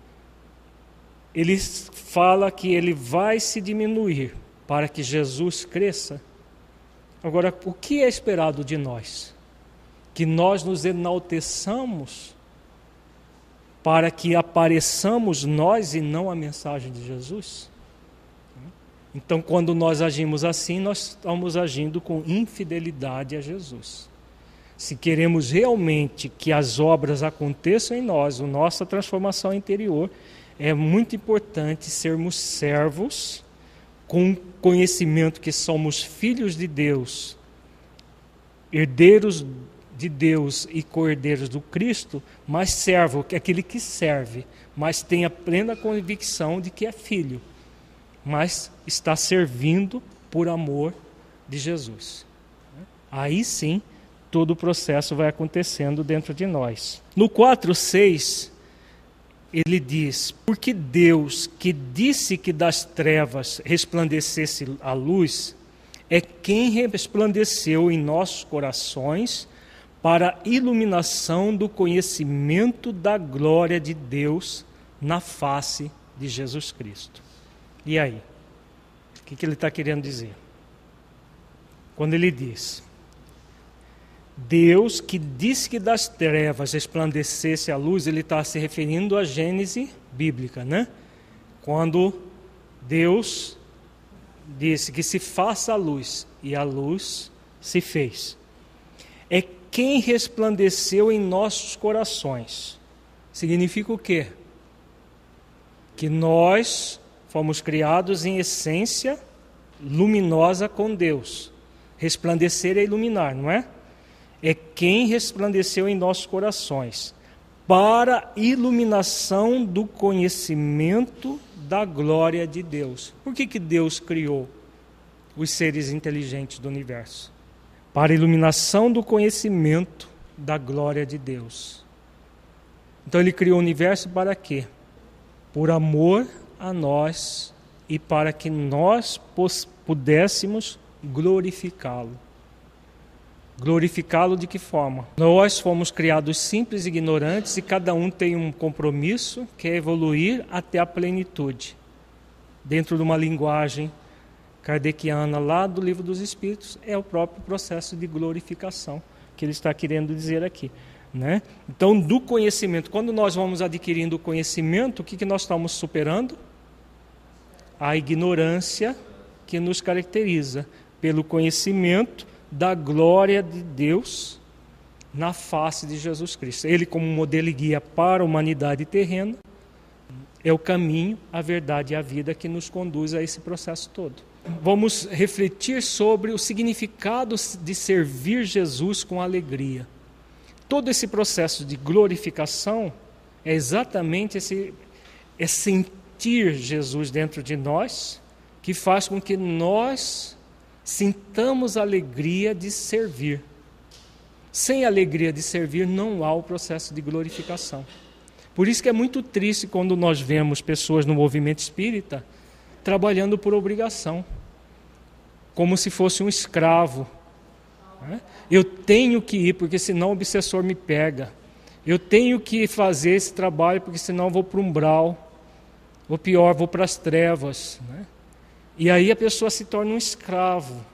ele fala que ele vai se diminuir para que Jesus cresça. Agora, o que é esperado de nós? Que nós nos enalteçamos para que apareçamos nós e não a mensagem de Jesus? Então, quando nós agimos assim, nós estamos agindo com infidelidade a Jesus. Se queremos realmente que as obras aconteçam em nós, a nossa transformação interior, é muito importante sermos servos com conhecimento que somos filhos de Deus, herdeiros de Deus e cordeiros do Cristo, mas servo, que é aquele que serve, mas tem a plena convicção de que é filho, mas está servindo por amor de Jesus. Aí sim, todo o processo vai acontecendo dentro de nós. No 4:6 ele diz: Porque Deus, que disse que das trevas resplandecesse a luz, é quem resplandeceu em nossos corações para a iluminação do conhecimento da glória de Deus na face de Jesus Cristo. E aí? O que, que ele está querendo dizer? Quando ele diz: Deus que disse que das trevas resplandecesse a luz, ele está se referindo à Gênese bíblica, né? Quando Deus disse que se faça a luz e a luz se fez. É quem resplandeceu em nossos corações. Significa o quê? Que nós fomos criados em essência luminosa com Deus. Resplandecer é iluminar, não é? É quem resplandeceu em nossos corações para iluminação do conhecimento da glória de Deus. Por que, que Deus criou os seres inteligentes do universo? Para iluminação do conhecimento da glória de Deus. Então ele criou o universo para quê? Por amor a nós e para que nós pudéssemos glorificá-lo. Glorificá-lo de que forma? Nós fomos criados simples e ignorantes e cada um tem um compromisso que é evoluir até a plenitude. Dentro de uma linguagem kardeciana lá do Livro dos Espíritos, é o próprio processo de glorificação que ele está querendo dizer aqui. Né? Então, do conhecimento, quando nós vamos adquirindo conhecimento, o que, que nós estamos superando? A ignorância que nos caracteriza. Pelo conhecimento, da glória de Deus na face de Jesus Cristo. Ele, como modelo e guia para a humanidade terrena, é o caminho, a verdade e a vida que nos conduz a esse processo todo. Vamos refletir sobre o significado de servir Jesus com alegria. Todo esse processo de glorificação é exatamente esse é sentir Jesus dentro de nós que faz com que nós Sintamos a alegria de servir. Sem alegria de servir não há o processo de glorificação. Por isso que é muito triste quando nós vemos pessoas no movimento espírita trabalhando por obrigação, como se fosse um escravo. Né? Eu tenho que ir porque senão o obsessor me pega. Eu tenho que fazer esse trabalho porque senão vou para o umbral. Ou pior, vou para as trevas. Né? E aí a pessoa se torna um escravo.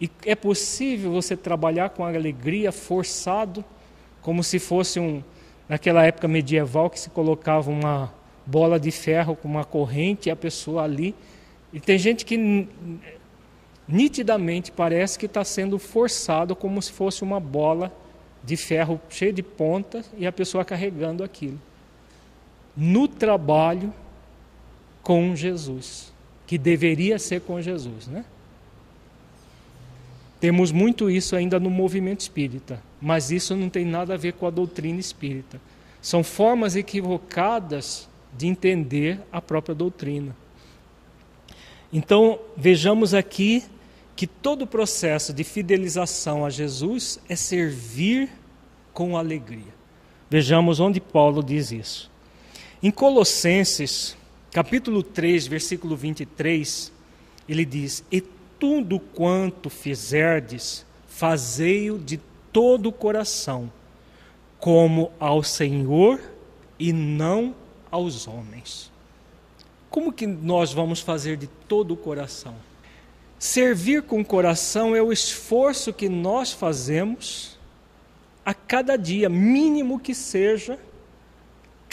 E é possível você trabalhar com alegria forçado, como se fosse um naquela época medieval que se colocava uma bola de ferro com uma corrente e a pessoa ali. E tem gente que nitidamente parece que está sendo forçado como se fosse uma bola de ferro cheia de pontas e a pessoa carregando aquilo. No trabalho com Jesus que deveria ser com Jesus, né? Temos muito isso ainda no movimento espírita, mas isso não tem nada a ver com a doutrina espírita. São formas equivocadas de entender a própria doutrina. Então, vejamos aqui que todo o processo de fidelização a Jesus é servir com alegria. Vejamos onde Paulo diz isso. Em Colossenses, capítulo 3, versículo 23, ele diz: E tudo quanto fizerdes, fazei-o de todo o coração, como ao Senhor e não aos homens. Como que nós vamos fazer de todo o coração? Servir com o coração é o esforço que nós fazemos a cada dia, mínimo que seja,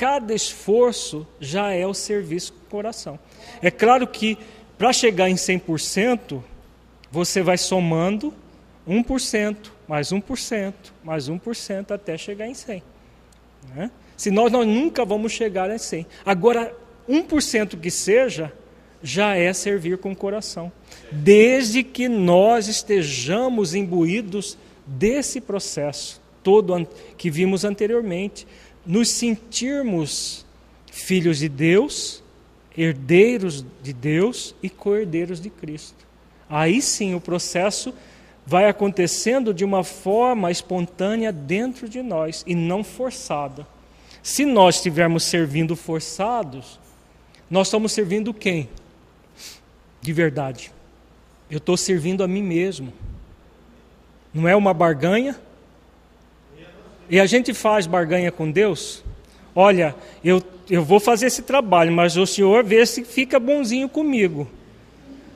cada esforço já é o serviço com o coração. É claro que para chegar em 100%, você vai somando 1%, mais 1%, mais 1%, até chegar em 100%. Né? Senão nós nunca vamos chegar a 100%. Agora, 1% que seja, já é servir com o coração. Desde que nós estejamos imbuídos desse processo todo que vimos anteriormente, nos sentirmos filhos de Deus, herdeiros de Deus e co-herdeiros de Cristo. Aí sim o processo vai acontecendo de uma forma espontânea dentro de nós e não forçada. Se nós estivermos servindo forçados, nós estamos servindo quem? De verdade. Eu estou servindo a mim mesmo. Não é uma barganha? E a gente faz barganha com Deus? Olha, eu, eu vou fazer esse trabalho, mas o Senhor vê se fica bonzinho comigo.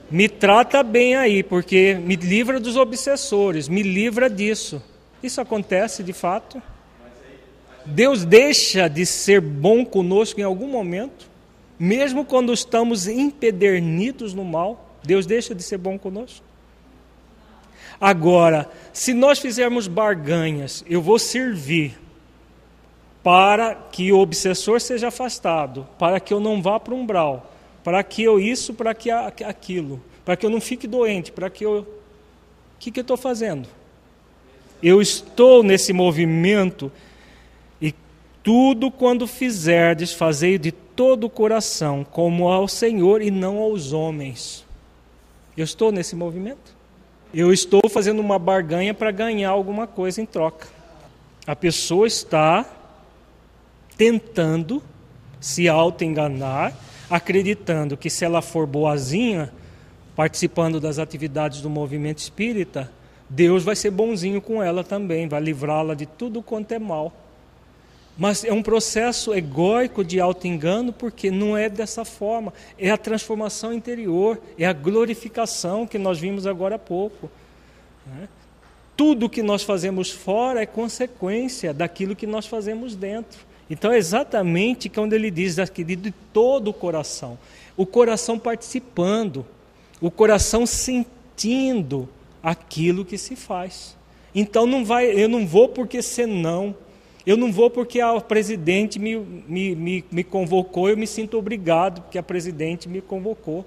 Me trata bem aí, porque me livra dos obsessores, me livra disso. Isso acontece de fato? Deus deixa de ser bom conosco em algum momento, mesmo quando estamos empedernidos no mal, Deus deixa de ser bom conosco? Agora, se nós fizermos barganhas, eu vou servir para que o obsessor seja afastado, para que eu não vá para o umbral, para que eu isso, para que aquilo, para que eu não fique doente, para que eu. O que, que eu estou fazendo? Eu estou nesse movimento e tudo quando fizerdes, fazei de todo o coração, como ao Senhor e não aos homens. Eu estou nesse movimento? Eu estou fazendo uma barganha para ganhar alguma coisa em troca. A pessoa está tentando se auto-enganar, acreditando que se ela for boazinha, participando das atividades do movimento espírita, Deus vai ser bonzinho com ela também, vai livrá-la de tudo quanto é mal. Mas é um processo egóico de auto-engano, porque não é dessa forma. É a transformação interior, é a glorificação que nós vimos agora há pouco. Né? Tudo que nós fazemos fora é consequência daquilo que nós fazemos dentro. Então é exatamente quando ele diz aqui de todo o coração. O coração participando, o coração sentindo aquilo que se faz. Então não vai, eu não vou porque senão, eu não vou porque a presidente me, me, me, me convocou, eu me sinto obrigado porque a presidente me convocou.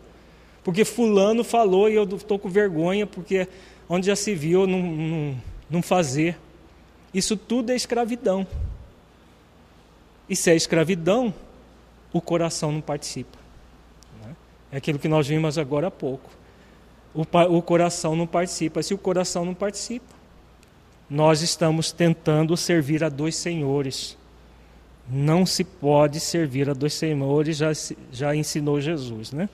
Porque fulano falou e eu estou com vergonha porque onde já se viu não, não, não fazer. Isso tudo é escravidão. E se é escravidão, o coração não participa. Né? É aquilo que nós vimos agora há pouco. O, o coração não participa. Se o coração não participa, nós estamos tentando servir a dois senhores. Não se pode servir a dois senhores, já, já ensinou Jesus. Né?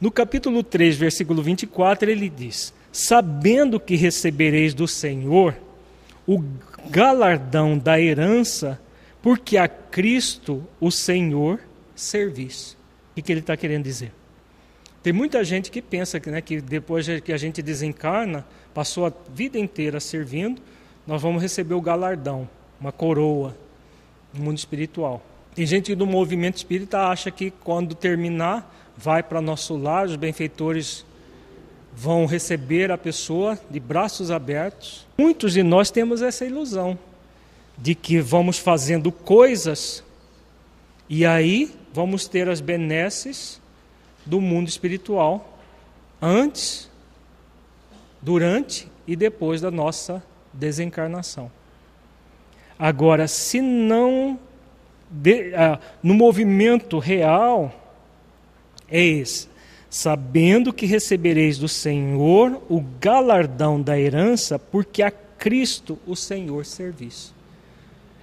No capítulo 3, versículo 24, ele diz: Sabendo que recebereis do Senhor o galardão da herança porque a Cristo, o Senhor, servis. O que ele está querendo dizer? Tem muita gente que pensa que, né, que depois que a gente desencarna, passou a vida inteira servindo, nós vamos receber o galardão, uma coroa no mundo espiritual. Tem gente do movimento espírita acha que quando terminar, vai para nosso lar, os benfeitores vão receber a pessoa de braços abertos. Muitos de nós temos essa ilusão de que vamos fazendo coisas e aí vamos ter as benesses do mundo espiritual antes, durante e depois da nossa desencarnação. Agora, se não de, ah, no movimento real é esse, sabendo que recebereis do Senhor o galardão da herança, porque a Cristo o Senhor servis.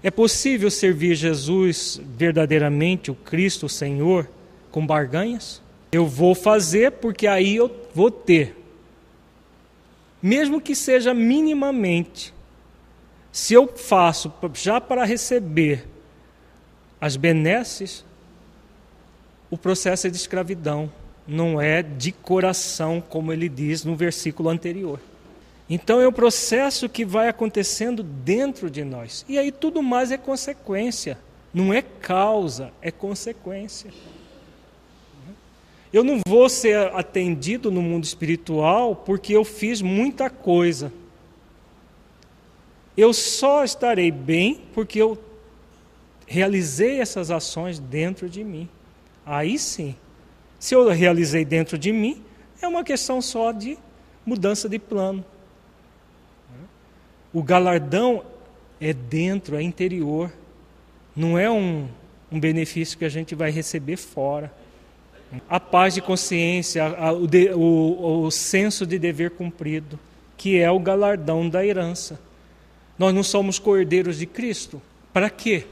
É possível servir Jesus verdadeiramente, o Cristo, o Senhor, com barganhas? Eu vou fazer porque aí eu vou ter. Mesmo que seja minimamente. Se eu faço já para receber as benesses, o processo é de escravidão, não é de coração, como ele diz no versículo anterior. Então é um processo que vai acontecendo dentro de nós. E aí tudo mais é consequência. Não é causa, é consequência. Eu não vou ser atendido no mundo espiritual porque eu fiz muita coisa. Eu só estarei bem porque eu realizei essas ações dentro de mim. Aí sim. Se eu realizei dentro de mim, é uma questão só de mudança de plano. O galardão é dentro, é interior. Não é um, um benefício que a gente vai receber fora. A paz de consciência, a, o, de, o, o senso de dever cumprido, que é o galardão da herança. Nós não somos cordeiros de Cristo. Para quê?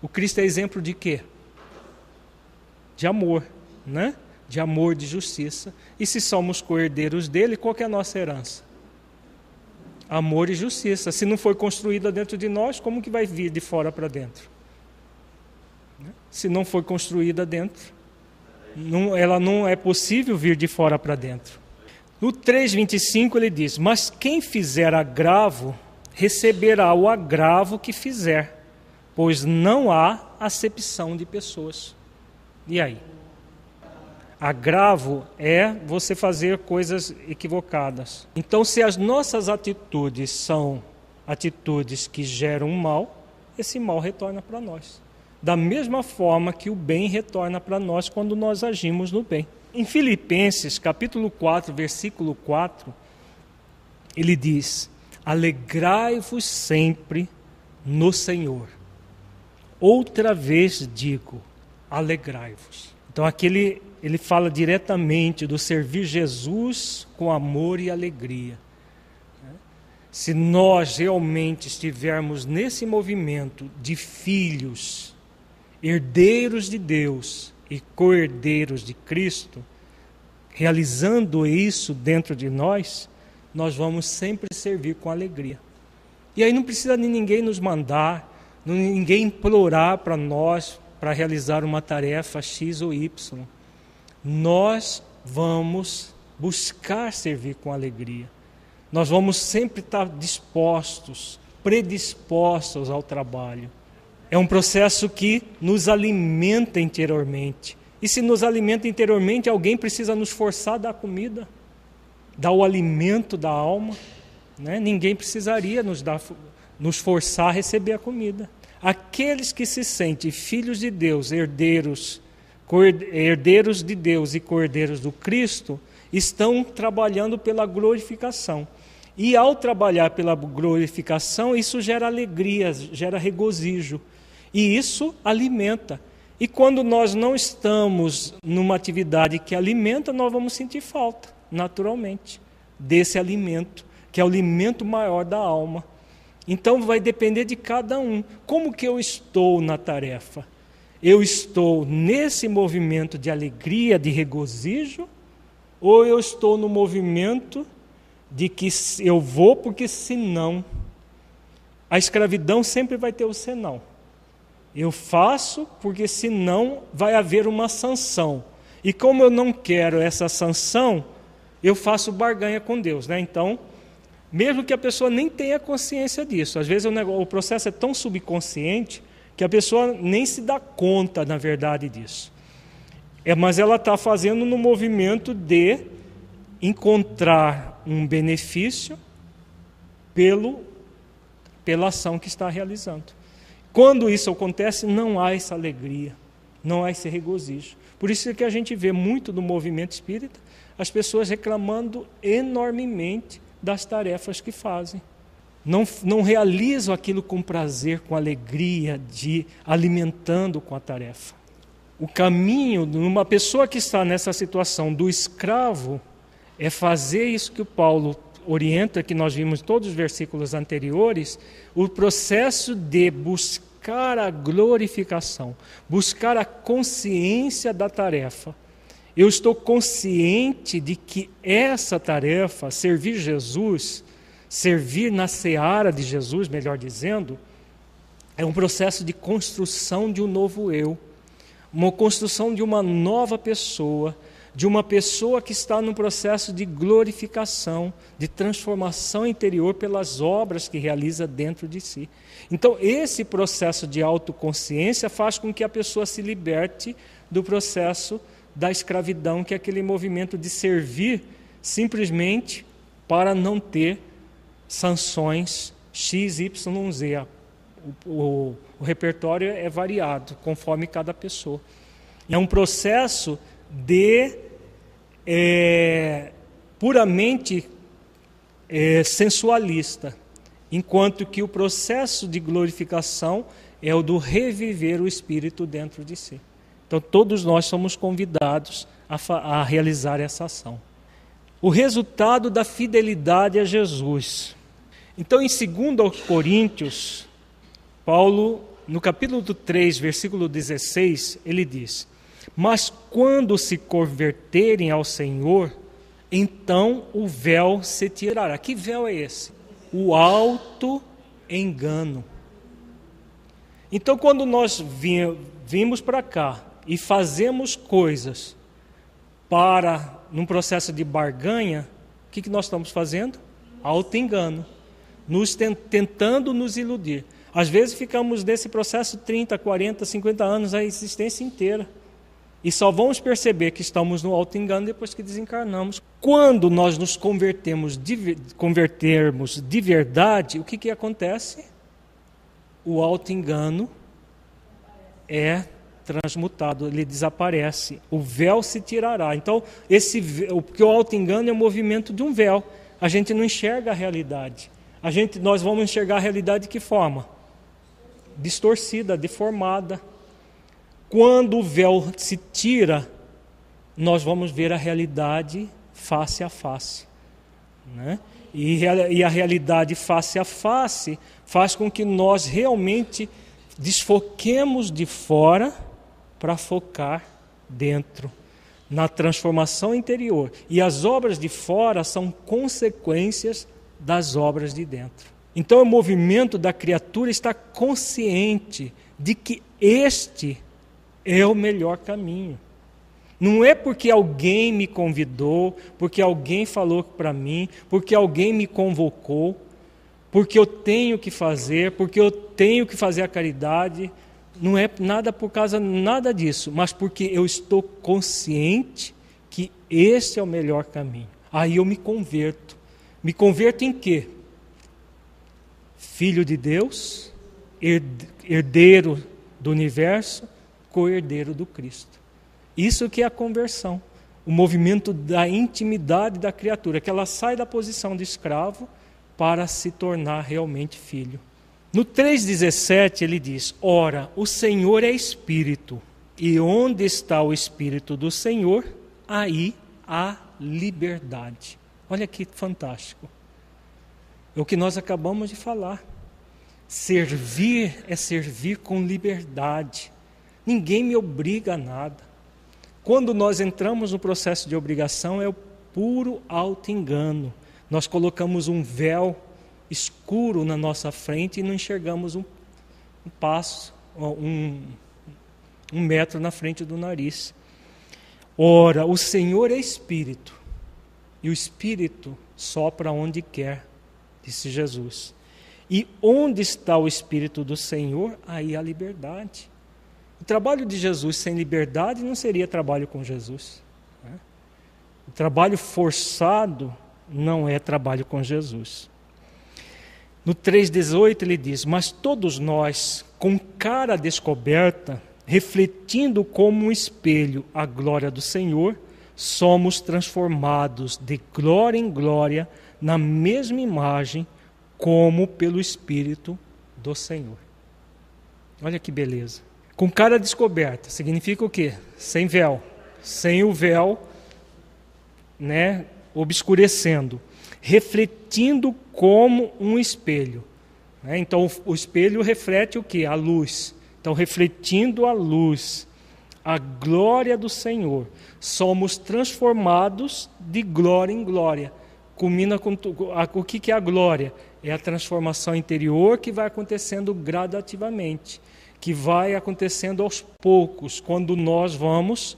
O Cristo é exemplo de quê? De amor, né? De amor, de justiça. E se somos cordeiros dele, qual é a nossa herança? amor e justiça. Se não foi construída dentro de nós, como que vai vir de fora para dentro? Se não foi construída dentro, não, ela não é possível vir de fora para dentro. No 3:25 ele diz: "Mas quem fizer agravo receberá o agravo que fizer, pois não há acepção de pessoas." E aí? Agravo é você fazer coisas equivocadas. Então, se as nossas atitudes são atitudes que geram mal, esse mal retorna para nós. Da mesma forma que o bem retorna para nós quando nós agimos no bem. Em Filipenses, capítulo 4, versículo 4, ele diz: Alegrai-vos sempre no Senhor. Outra vez digo, alegrai-vos. Então aqui ele, ele fala diretamente do servir Jesus com amor e alegria. Se nós realmente estivermos nesse movimento de filhos, herdeiros de Deus e co-herdeiros de Cristo, realizando isso dentro de nós, nós vamos sempre servir com alegria. E aí não precisa de ninguém nos mandar, ninguém implorar para nós para realizar uma tarefa X ou Y. Nós vamos buscar servir com alegria. Nós vamos sempre estar dispostos, predispostos ao trabalho. É um processo que nos alimenta interiormente. E se nos alimenta interiormente, alguém precisa nos forçar a dar comida, dar o alimento da alma. Né? Ninguém precisaria nos, dar, nos forçar a receber a comida. Aqueles que se sentem filhos de Deus, herdeiros, herdeiros de Deus e cordeiros do Cristo, estão trabalhando pela glorificação. E ao trabalhar pela glorificação, isso gera alegria, gera regozijo. E isso alimenta. E quando nós não estamos numa atividade que alimenta, nós vamos sentir falta, naturalmente, desse alimento, que é o alimento maior da alma. Então vai depender de cada um. Como que eu estou na tarefa? Eu estou nesse movimento de alegria, de regozijo, ou eu estou no movimento de que eu vou porque senão a escravidão sempre vai ter o senão. Eu faço porque senão vai haver uma sanção. E como eu não quero essa sanção, eu faço barganha com Deus, né? Então, mesmo que a pessoa nem tenha consciência disso, às vezes o, negócio, o processo é tão subconsciente que a pessoa nem se dá conta, na verdade, disso. É, mas ela está fazendo no movimento de encontrar um benefício pelo, pela ação que está realizando. Quando isso acontece, não há essa alegria, não há esse regozijo. Por isso é que a gente vê muito no movimento espírita as pessoas reclamando enormemente das tarefas que fazem. Não, não realizam aquilo com prazer, com alegria, de alimentando com a tarefa. O caminho de uma pessoa que está nessa situação do escravo é fazer isso que o Paulo orienta, que nós vimos todos os versículos anteriores, o processo de buscar a glorificação, buscar a consciência da tarefa. Eu estou consciente de que essa tarefa, servir Jesus, servir na seara de Jesus, melhor dizendo, é um processo de construção de um novo eu, uma construção de uma nova pessoa de uma pessoa que está no processo de glorificação, de transformação interior pelas obras que realiza dentro de si. Então, esse processo de autoconsciência faz com que a pessoa se liberte do processo da escravidão, que é aquele movimento de servir simplesmente para não ter sanções X, Y, Z. O, o repertório é variado conforme cada pessoa. É um processo de é, puramente é, sensualista, enquanto que o processo de glorificação é o do reviver o espírito dentro de si. Então, todos nós somos convidados a, a realizar essa ação. O resultado da fidelidade a Jesus. Então, em 2 Coríntios, Paulo, no capítulo 3, versículo 16, ele diz: mas quando se converterem ao Senhor, então o véu se tirará. Que véu é esse? O alto engano. Então, quando nós vimos para cá e fazemos coisas para, num processo de barganha, o que, que nós estamos fazendo? Alto engano. Nos tentando nos iludir. Às vezes ficamos nesse processo 30, 40, 50 anos, a existência inteira. E só vamos perceber que estamos no alto engano depois que desencarnamos. Quando nós nos convertemos de, convertermos de verdade, o que, que acontece? O alto engano é transmutado, ele desaparece. O véu se tirará. Então, esse o que o auto-engano é o movimento de um véu. A gente não enxerga a realidade. A gente, nós vamos enxergar a realidade de que forma? Distorcida, deformada. Quando o véu se tira, nós vamos ver a realidade face a face. Né? E, e a realidade face a face faz com que nós realmente desfoquemos de fora para focar dentro, na transformação interior. E as obras de fora são consequências das obras de dentro. Então o movimento da criatura está consciente de que este é o melhor caminho. Não é porque alguém me convidou, porque alguém falou para mim, porque alguém me convocou, porque eu tenho que fazer, porque eu tenho que fazer a caridade. Não é nada por causa nada disso, mas porque eu estou consciente que esse é o melhor caminho. Aí eu me converto. Me converto em quê? Filho de Deus, herdeiro do universo, co-herdeiro do Cristo. Isso que é a conversão, o movimento da intimidade da criatura, que ela sai da posição de escravo para se tornar realmente filho. No 3,17 ele diz: Ora, o Senhor é Espírito, e onde está o Espírito do Senhor, aí há liberdade. Olha que fantástico. É o que nós acabamos de falar. Servir é servir com liberdade. Ninguém me obriga a nada. Quando nós entramos no processo de obrigação, é o puro auto-engano nós colocamos um véu escuro na nossa frente e não enxergamos um, um passo, um, um metro na frente do nariz. Ora, o Senhor é Espírito, e o Espírito sopra onde quer, disse Jesus. E onde está o Espírito do Senhor, aí a liberdade. O trabalho de Jesus sem liberdade não seria trabalho com Jesus. Né? O trabalho forçado não é trabalho com Jesus. No 3,18 ele diz: Mas todos nós, com cara descoberta, refletindo como um espelho a glória do Senhor, somos transformados de glória em glória na mesma imagem, como pelo Espírito do Senhor. Olha que beleza. Com cara descoberta significa o quê? Sem véu. Sem o véu, né, obscurecendo, refletindo como um espelho. Né? Então, o espelho reflete o que? A luz. Então, refletindo a luz, a glória do Senhor, somos transformados de glória em glória. Culmina com o que é a glória? É a transformação interior que vai acontecendo gradativamente, que vai acontecendo aos poucos, quando nós vamos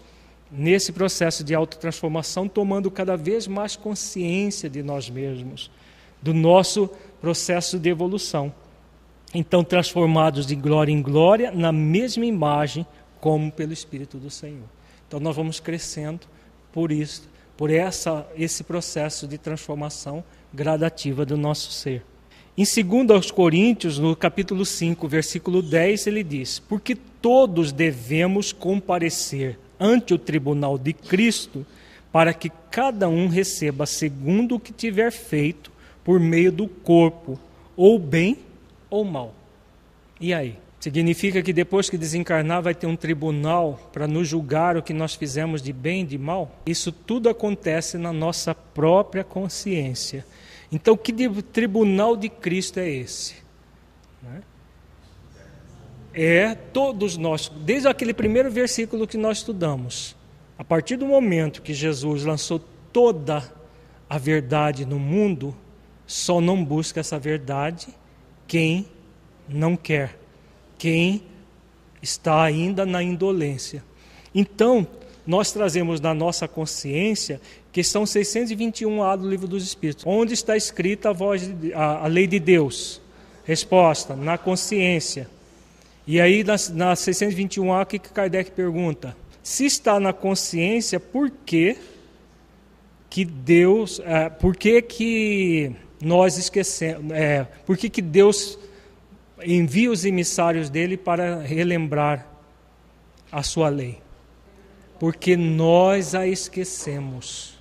nesse processo de autotransformação, tomando cada vez mais consciência de nós mesmos, do nosso processo de evolução. Então, transformados de glória em glória, na mesma imagem, como pelo Espírito do Senhor. Então, nós vamos crescendo por isso, por essa, esse processo de transformação gradativa do nosso ser. Em 2 Coríntios, no capítulo 5, versículo 10, ele diz: Porque todos devemos comparecer ante o tribunal de Cristo, para que cada um receba segundo o que tiver feito por meio do corpo, ou bem ou mal. E aí? Significa que depois que desencarnar vai ter um tribunal para nos julgar o que nós fizemos de bem e de mal? Isso tudo acontece na nossa própria consciência. Então, que tribunal de Cristo é esse? Né? é todos nós, desde aquele primeiro versículo que nós estudamos, a partir do momento que Jesus lançou toda a verdade no mundo, só não busca essa verdade quem não quer, quem está ainda na indolência. Então, nós trazemos na nossa consciência questão 621A do Livro dos Espíritos, onde está escrita a, voz de, a, a lei de Deus. Resposta: na consciência. E aí, na, na 621A, o que Kardec pergunta? Se está na consciência, por que, que Deus. É, por que, que nós esquecemos. É, por que, que Deus envia os emissários dele para relembrar a sua lei, porque nós a esquecemos.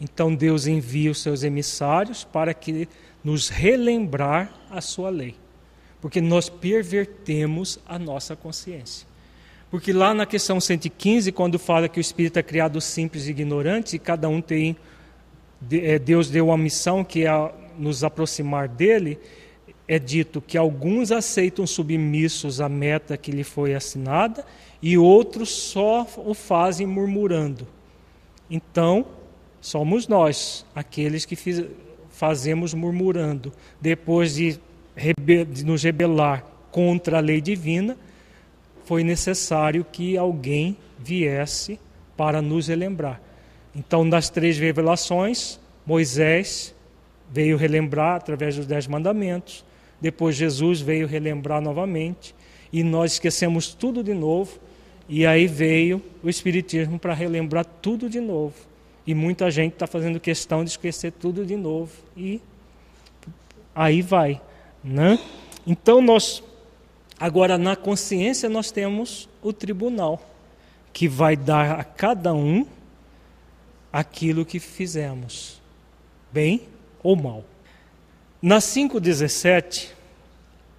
Então Deus envia os seus emissários para que nos relembrar a sua lei, porque nós pervertemos a nossa consciência. Porque lá na questão 115, quando fala que o espírito é criado simples e ignorante, e cada um tem é, Deus deu uma missão que é nos aproximar dele, é dito que alguns aceitam submissos à meta que lhe foi assinada e outros só o fazem murmurando. Então, somos nós, aqueles que fiz, fazemos murmurando. Depois de, rebe de nos rebelar contra a lei divina, foi necessário que alguém viesse para nos relembrar. Então, nas três revelações, Moisés veio relembrar através dos Dez Mandamentos, depois Jesus veio relembrar novamente, e nós esquecemos tudo de novo, e aí veio o Espiritismo para relembrar tudo de novo. E muita gente está fazendo questão de esquecer tudo de novo, e aí vai. Né? Então, nós, agora na consciência, nós temos o tribunal, que vai dar a cada um aquilo que fizemos, bem ou mal. Na 5,17,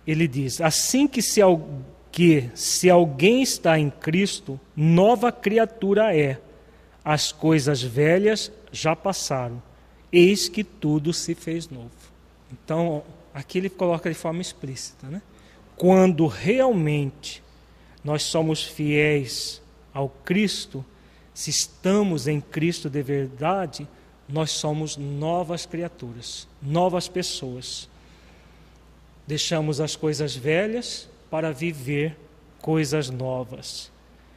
ele diz: Assim que se, que se alguém está em Cristo, nova criatura é. As coisas velhas já passaram, eis que tudo se fez novo. Então, aqui ele coloca de forma explícita, né? Quando realmente nós somos fiéis ao Cristo, se estamos em Cristo de verdade, nós somos novas criaturas, novas pessoas. Deixamos as coisas velhas para viver coisas novas.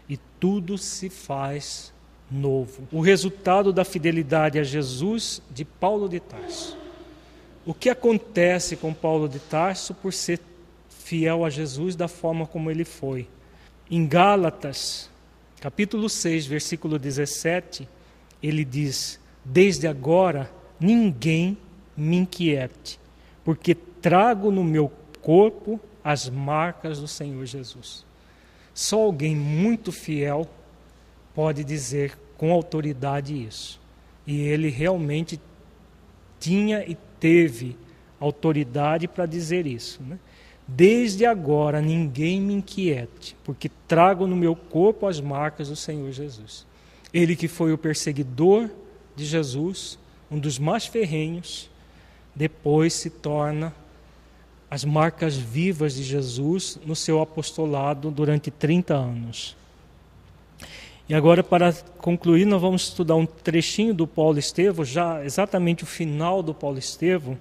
E tudo se faz novo. O resultado da fidelidade a Jesus de Paulo de Tarso. O que acontece com Paulo de Tarso por ser fiel a Jesus da forma como ele foi? Em Gálatas, capítulo 6, versículo 17, ele diz: Desde agora ninguém me inquiete, porque trago no meu corpo as marcas do Senhor Jesus. Só alguém muito fiel pode dizer com autoridade isso. E ele realmente tinha e teve autoridade para dizer isso. Né? Desde agora ninguém me inquiete, porque trago no meu corpo as marcas do Senhor Jesus. Ele que foi o perseguidor de Jesus, um dos mais ferrenhos, depois se torna as marcas vivas de Jesus no seu apostolado durante 30 anos. E agora, para concluir, nós vamos estudar um trechinho do Paulo Estevão, já exatamente o final do Paulo Estevão,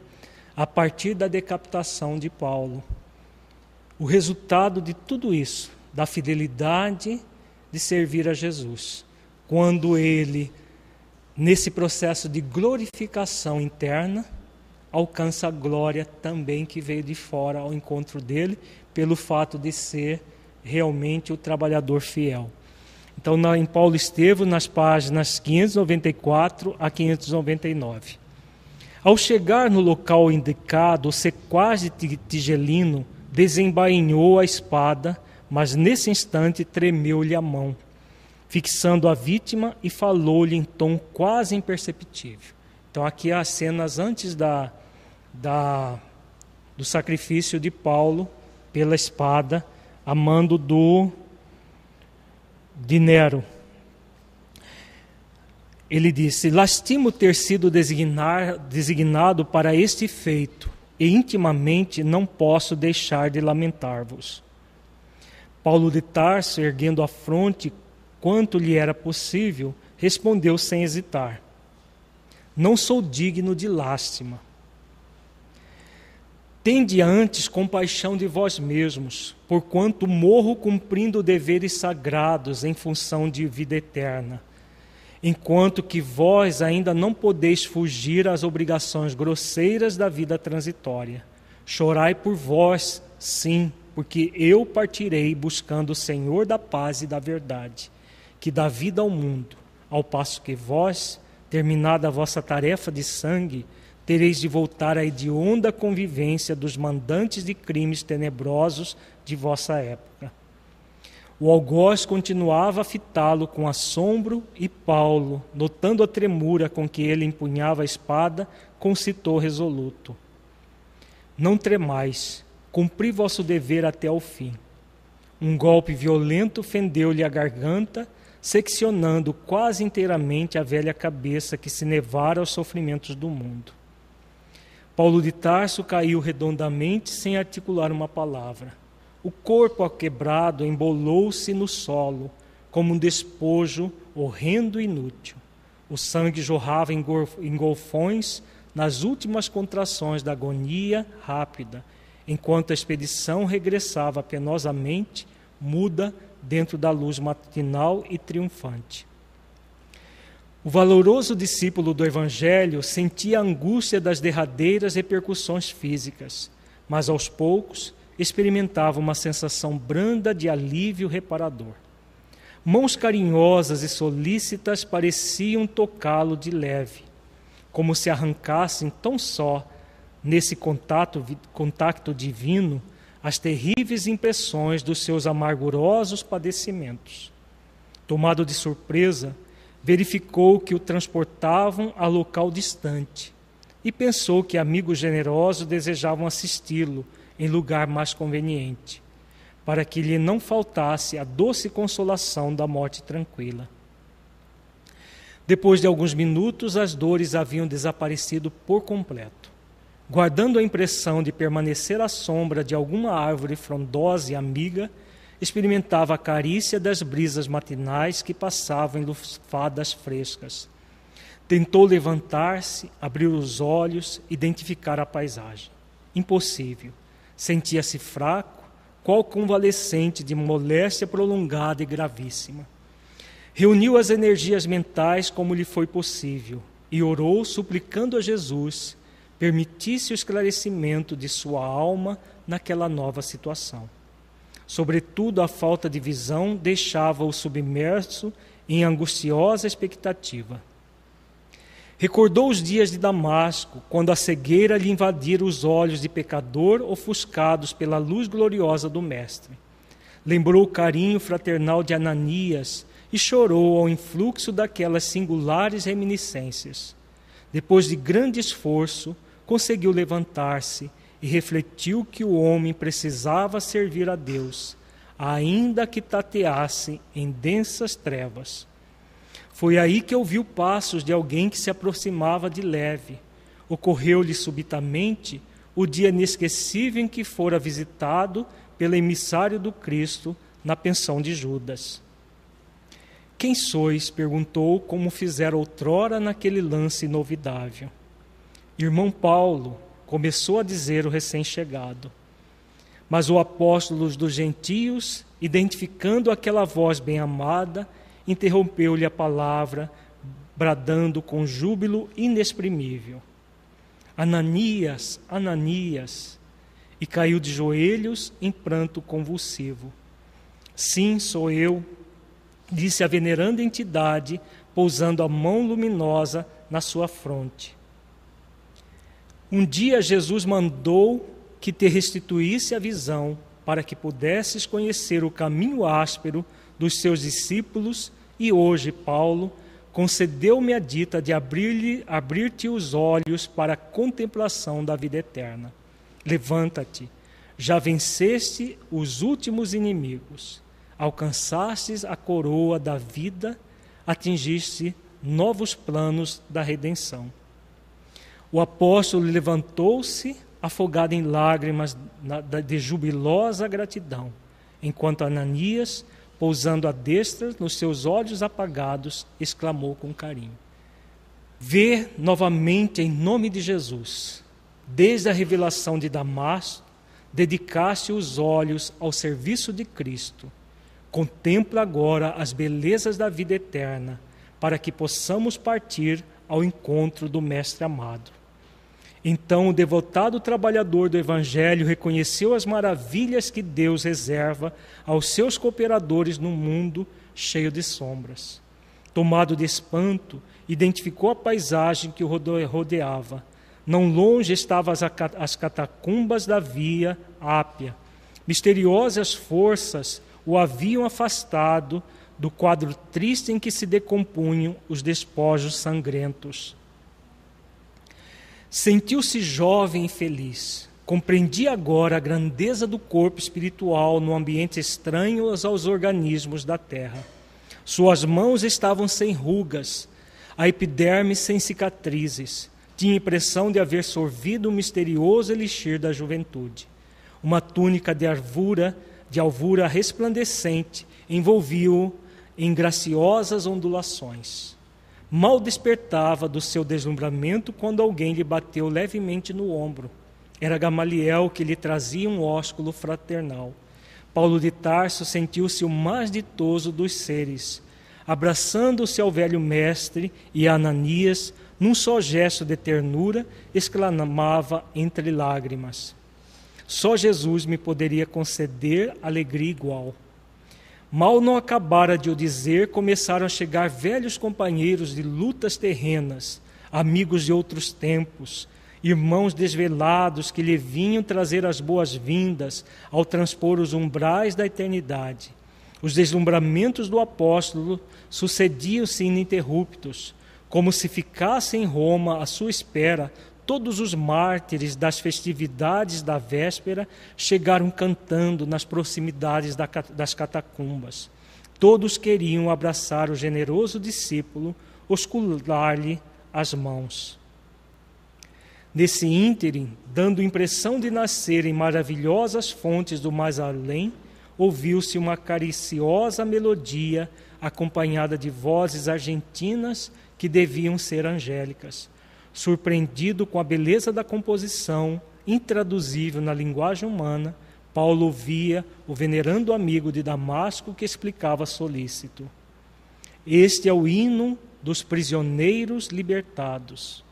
a partir da decapitação de Paulo o resultado de tudo isso, da fidelidade de servir a Jesus. Quando ele, nesse processo de glorificação interna, alcança a glória também que veio de fora ao encontro dele, pelo fato de ser realmente o trabalhador fiel. Então, na, em Paulo Estevo, nas páginas 594 a 599. Ao chegar no local indicado, o sequaz de Tigelino desembainhou a espada, mas nesse instante tremeu-lhe a mão, fixando a vítima e falou-lhe em tom quase imperceptível. Então, aqui as cenas antes da, da, do sacrifício de Paulo pela espada, a mando do de Nero. Ele disse: Lastimo ter sido designar, designado para este feito e intimamente não posso deixar de lamentar-vos. Paulo de Tarso, erguendo a fronte quanto lhe era possível, respondeu sem hesitar: Não sou digno de lástima. Tende antes compaixão de vós mesmos, porquanto morro cumprindo deveres sagrados em função de vida eterna enquanto que vós ainda não podeis fugir às obrigações grosseiras da vida transitória. Chorai por vós, sim, porque eu partirei buscando o Senhor da paz e da verdade, que dá vida ao mundo, ao passo que vós, terminada a vossa tarefa de sangue, tereis de voltar à hedionda convivência dos mandantes de crimes tenebrosos de vossa época. O algoz continuava a fitá-lo com assombro e Paulo, notando a tremura com que ele empunhava a espada, concitou resoluto: Não tremais, cumpri vosso dever até ao fim. Um golpe violento fendeu-lhe a garganta, seccionando quase inteiramente a velha cabeça que se nevara aos sofrimentos do mundo. Paulo de Tarso caiu redondamente sem articular uma palavra. O corpo quebrado embolou-se no solo, como um despojo horrendo e inútil. O sangue jorrava em golfões nas últimas contrações da agonia rápida, enquanto a expedição regressava penosamente, muda, dentro da luz matinal e triunfante. O valoroso discípulo do Evangelho sentia a angústia das derradeiras repercussões físicas, mas aos poucos experimentava uma sensação branda de alívio reparador. Mãos carinhosas e solícitas pareciam tocá-lo de leve, como se arrancassem tão só, nesse contato, contato divino, as terríveis impressões dos seus amargurosos padecimentos. Tomado de surpresa, verificou que o transportavam a local distante e pensou que amigos generosos desejavam assisti-lo em lugar mais conveniente, para que lhe não faltasse a doce consolação da morte tranquila. Depois de alguns minutos, as dores haviam desaparecido por completo. Guardando a impressão de permanecer à sombra de alguma árvore frondosa e amiga, experimentava a carícia das brisas matinais que passavam em lufadas frescas. Tentou levantar-se, abrir os olhos, identificar a paisagem. Impossível. Sentia-se fraco, qual convalescente de moléstia prolongada e gravíssima. Reuniu as energias mentais como lhe foi possível e orou, suplicando a Jesus permitisse o esclarecimento de sua alma naquela nova situação. Sobretudo, a falta de visão deixava-o submerso em angustiosa expectativa. Recordou os dias de Damasco, quando a cegueira lhe invadira os olhos de pecador ofuscados pela luz gloriosa do Mestre. Lembrou o carinho fraternal de Ananias e chorou ao influxo daquelas singulares reminiscências. Depois de grande esforço, conseguiu levantar-se e refletiu que o homem precisava servir a Deus, ainda que tateasse em densas trevas. Foi aí que ouviu passos de alguém que se aproximava de leve. Ocorreu-lhe subitamente o dia inesquecível em que fora visitado pelo emissário do Cristo na pensão de Judas. Quem sois? perguntou, como fizera outrora naquele lance inovidável. Irmão Paulo, começou a dizer o recém-chegado. Mas o apóstolo dos gentios, identificando aquela voz bem-amada, interrompeu-lhe a palavra, bradando com júbilo inexprimível: Ananias, Ananias! E caiu de joelhos em pranto convulsivo. Sim, sou eu, disse a veneranda entidade, pousando a mão luminosa na sua fronte. Um dia Jesus mandou que te restituísse a visão para que pudesses conhecer o caminho áspero dos seus discípulos e hoje, Paulo, concedeu-me a dita de abrir-te abrir os olhos para a contemplação da vida eterna. Levanta-te, já venceste os últimos inimigos, alcançastes a coroa da vida, atingiste novos planos da redenção. O apóstolo levantou-se, afogado em lágrimas de jubilosa gratidão, enquanto Ananias, pousando a destra nos seus olhos apagados, exclamou com carinho: Vê novamente em nome de Jesus. Desde a revelação de Damasco, dedicaste os olhos ao serviço de Cristo. Contempla agora as belezas da vida eterna, para que possamos partir ao encontro do Mestre amado. Então o devotado trabalhador do Evangelho reconheceu as maravilhas que Deus reserva aos seus cooperadores no mundo cheio de sombras. Tomado de espanto, identificou a paisagem que o rodeava. Não longe estavam as catacumbas da via Ápia. Misteriosas forças o haviam afastado do quadro triste em que se decompunham os despojos sangrentos. Sentiu-se jovem e feliz. Compreendia agora a grandeza do corpo espiritual no ambiente estranho aos organismos da terra. Suas mãos estavam sem rugas, a epiderme sem cicatrizes. Tinha impressão de haver sorvido o misterioso elixir da juventude. Uma túnica de arvura, de alvura resplandecente, envolvia-o em graciosas ondulações. Mal despertava do seu deslumbramento quando alguém lhe bateu levemente no ombro. Era Gamaliel que lhe trazia um ósculo fraternal. Paulo de Tarso sentiu-se o mais ditoso dos seres. Abraçando-se ao velho mestre e a Ananias, num só gesto de ternura, exclamava entre lágrimas: Só Jesus me poderia conceder alegria igual. Mal não acabara de o dizer, começaram a chegar velhos companheiros de lutas terrenas, amigos de outros tempos, irmãos desvelados que lhe vinham trazer as boas-vindas ao transpor os umbrais da eternidade. Os deslumbramentos do apóstolo sucediam-se ininterruptos, como se ficasse em Roma à sua espera Todos os mártires das festividades da véspera chegaram cantando nas proximidades das catacumbas. Todos queriam abraçar o generoso discípulo, oscular-lhe as mãos. Nesse ínterim, dando impressão de nascer em maravilhosas fontes do mais além, ouviu-se uma cariciosa melodia acompanhada de vozes argentinas que deviam ser angélicas. Surpreendido com a beleza da composição, intraduzível na linguagem humana, Paulo ouvia o venerando amigo de Damasco que explicava solícito: Este é o hino dos prisioneiros libertados.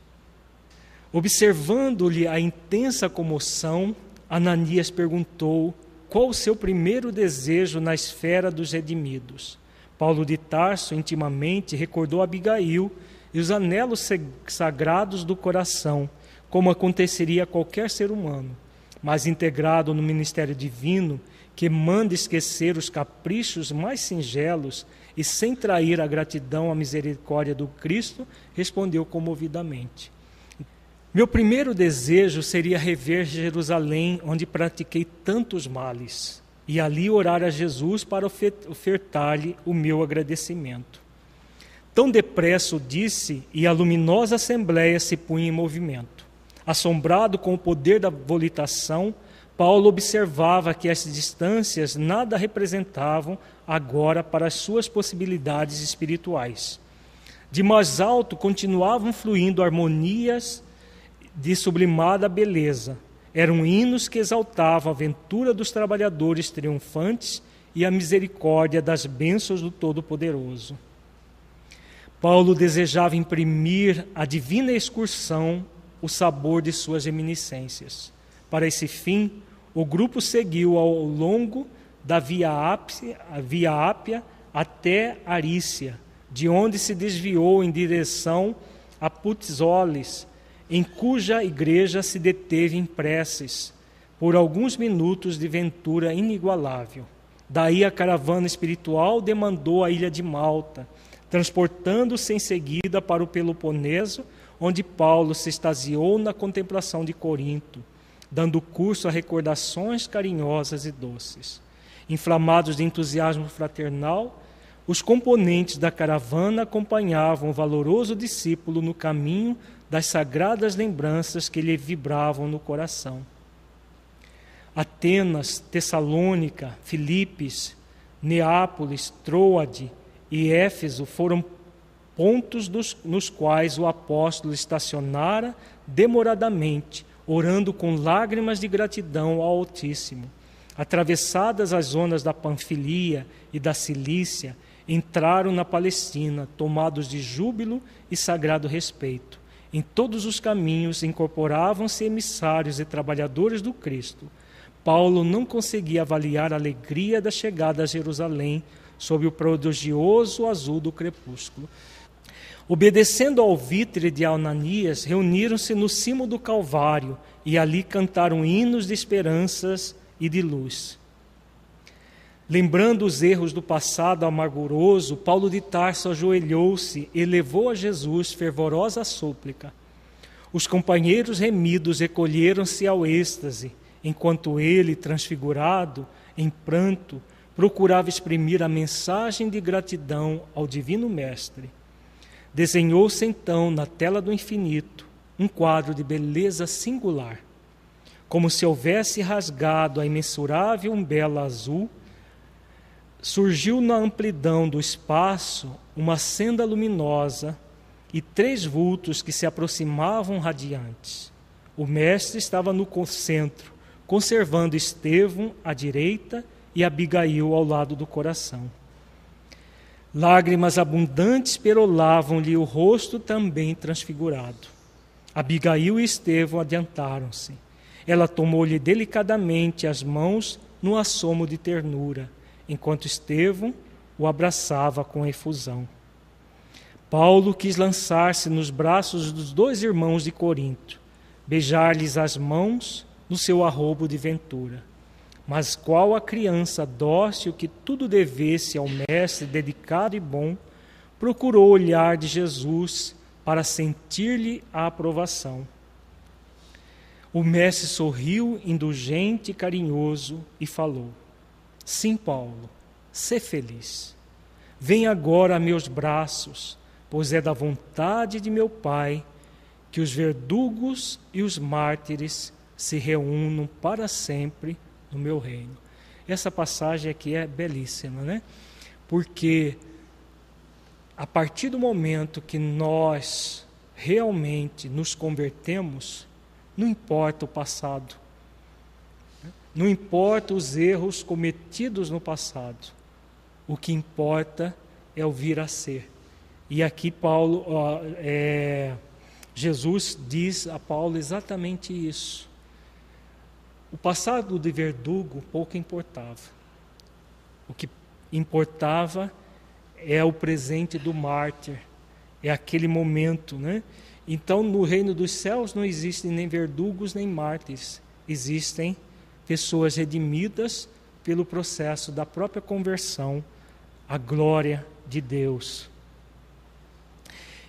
Observando-lhe a intensa comoção, Ananias perguntou qual o seu primeiro desejo na esfera dos redimidos. Paulo de Tarso, intimamente, recordou Abigail e os anelos sagrados do coração, como aconteceria a qualquer ser humano, mas integrado no ministério divino, que manda esquecer os caprichos mais singelos e sem trair a gratidão à misericórdia do Cristo, respondeu comovidamente: Meu primeiro desejo seria rever Jerusalém, onde pratiquei tantos males, e ali orar a Jesus para ofertar-lhe o meu agradecimento. Tão depressa o disse, e a luminosa assembleia se punha em movimento. Assombrado com o poder da volitação, Paulo observava que as distâncias nada representavam agora para as suas possibilidades espirituais. De mais alto continuavam fluindo harmonias de sublimada beleza. Eram hinos que exaltavam a aventura dos trabalhadores triunfantes e a misericórdia das bênçãos do Todo-Poderoso. Paulo desejava imprimir à divina excursão o sabor de suas reminiscências. Para esse fim, o grupo seguiu ao longo da Via Ápia, Via Ápia até Arícia, de onde se desviou em direção a Putzoles, em cuja igreja se deteve em preces por alguns minutos de ventura inigualável. Daí a caravana espiritual demandou a ilha de Malta, transportando-se em seguida para o Peloponeso, onde Paulo se extasiou na contemplação de Corinto, dando curso a recordações carinhosas e doces. Inflamados de entusiasmo fraternal, os componentes da caravana acompanhavam o valoroso discípulo no caminho das sagradas lembranças que lhe vibravam no coração. Atenas, Tessalônica, Filipes, Neápolis, Troade, e Éfeso foram pontos dos, nos quais o apóstolo estacionara demoradamente, orando com lágrimas de gratidão ao Altíssimo. Atravessadas as zonas da Panfilia e da Cilícia, entraram na Palestina, tomados de júbilo e sagrado respeito. Em todos os caminhos incorporavam-se emissários e trabalhadores do Cristo. Paulo não conseguia avaliar a alegria da chegada a Jerusalém sob o prodigioso azul do crepúsculo. Obedecendo ao vitre de Ananias, reuniram-se no cimo do Calvário e ali cantaram hinos de esperanças e de luz. Lembrando os erros do passado amarguroso, Paulo de Tarso ajoelhou-se e levou a Jesus fervorosa súplica. Os companheiros remidos recolheram-se ao êxtase, enquanto ele, transfigurado, em pranto, procurava exprimir a mensagem de gratidão ao Divino Mestre. Desenhou-se então na tela do infinito um quadro de beleza singular, como se houvesse rasgado a imensurável umbela azul. Surgiu na amplidão do espaço uma senda luminosa e três vultos que se aproximavam radiantes. O mestre estava no centro, conservando Estevão à direita e Abigail ao lado do coração. Lágrimas abundantes perolavam-lhe o rosto também transfigurado. Abigail e Estevão adiantaram-se. Ela tomou-lhe delicadamente as mãos no assomo de ternura, enquanto Estevão o abraçava com efusão. Paulo quis lançar-se nos braços dos dois irmãos de Corinto, beijar-lhes as mãos no seu arrobo de ventura. Mas qual a criança dócil que tudo devesse ao mestre dedicado e bom, procurou olhar de Jesus para sentir-lhe a aprovação. O mestre sorriu, indulgente e carinhoso, e falou: Sim, Paulo, sê feliz. Vem agora a meus braços, pois é da vontade de meu Pai que os verdugos e os mártires se reúnam para sempre no meu reino. Essa passagem aqui é belíssima, né? Porque a partir do momento que nós realmente nos convertemos, não importa o passado, não importa os erros cometidos no passado, o que importa é o vir a ser. E aqui Paulo, ó, é, Jesus diz a Paulo exatamente isso. O passado de verdugo pouco importava. O que importava é o presente do mártir, é aquele momento, né? Então, no reino dos céus não existem nem verdugos nem mártires, existem pessoas redimidas pelo processo da própria conversão à glória de Deus.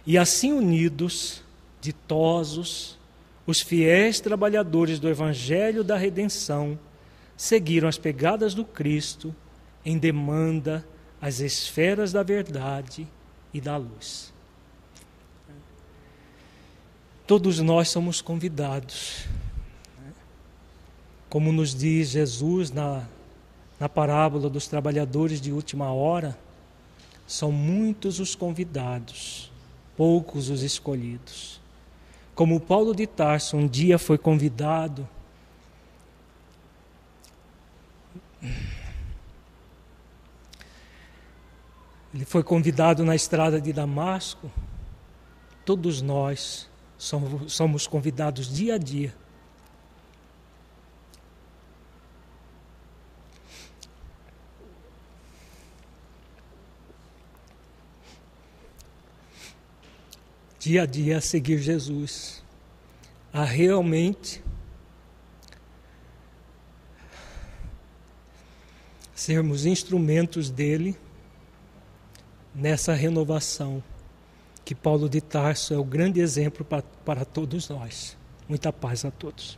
E assim unidos, ditosos, os fiéis trabalhadores do Evangelho da Redenção seguiram as pegadas do Cristo em demanda às esferas da verdade e da luz. Todos nós somos convidados. Como nos diz Jesus na, na parábola dos trabalhadores de última hora, são muitos os convidados, poucos os escolhidos. Como Paulo de Tarso um dia foi convidado ele foi convidado na estrada de Damasco. Todos nós somos convidados dia a dia. Dia a dia a seguir Jesus, a realmente sermos instrumentos dele nessa renovação, que Paulo de Tarso é o grande exemplo para, para todos nós. Muita paz a todos.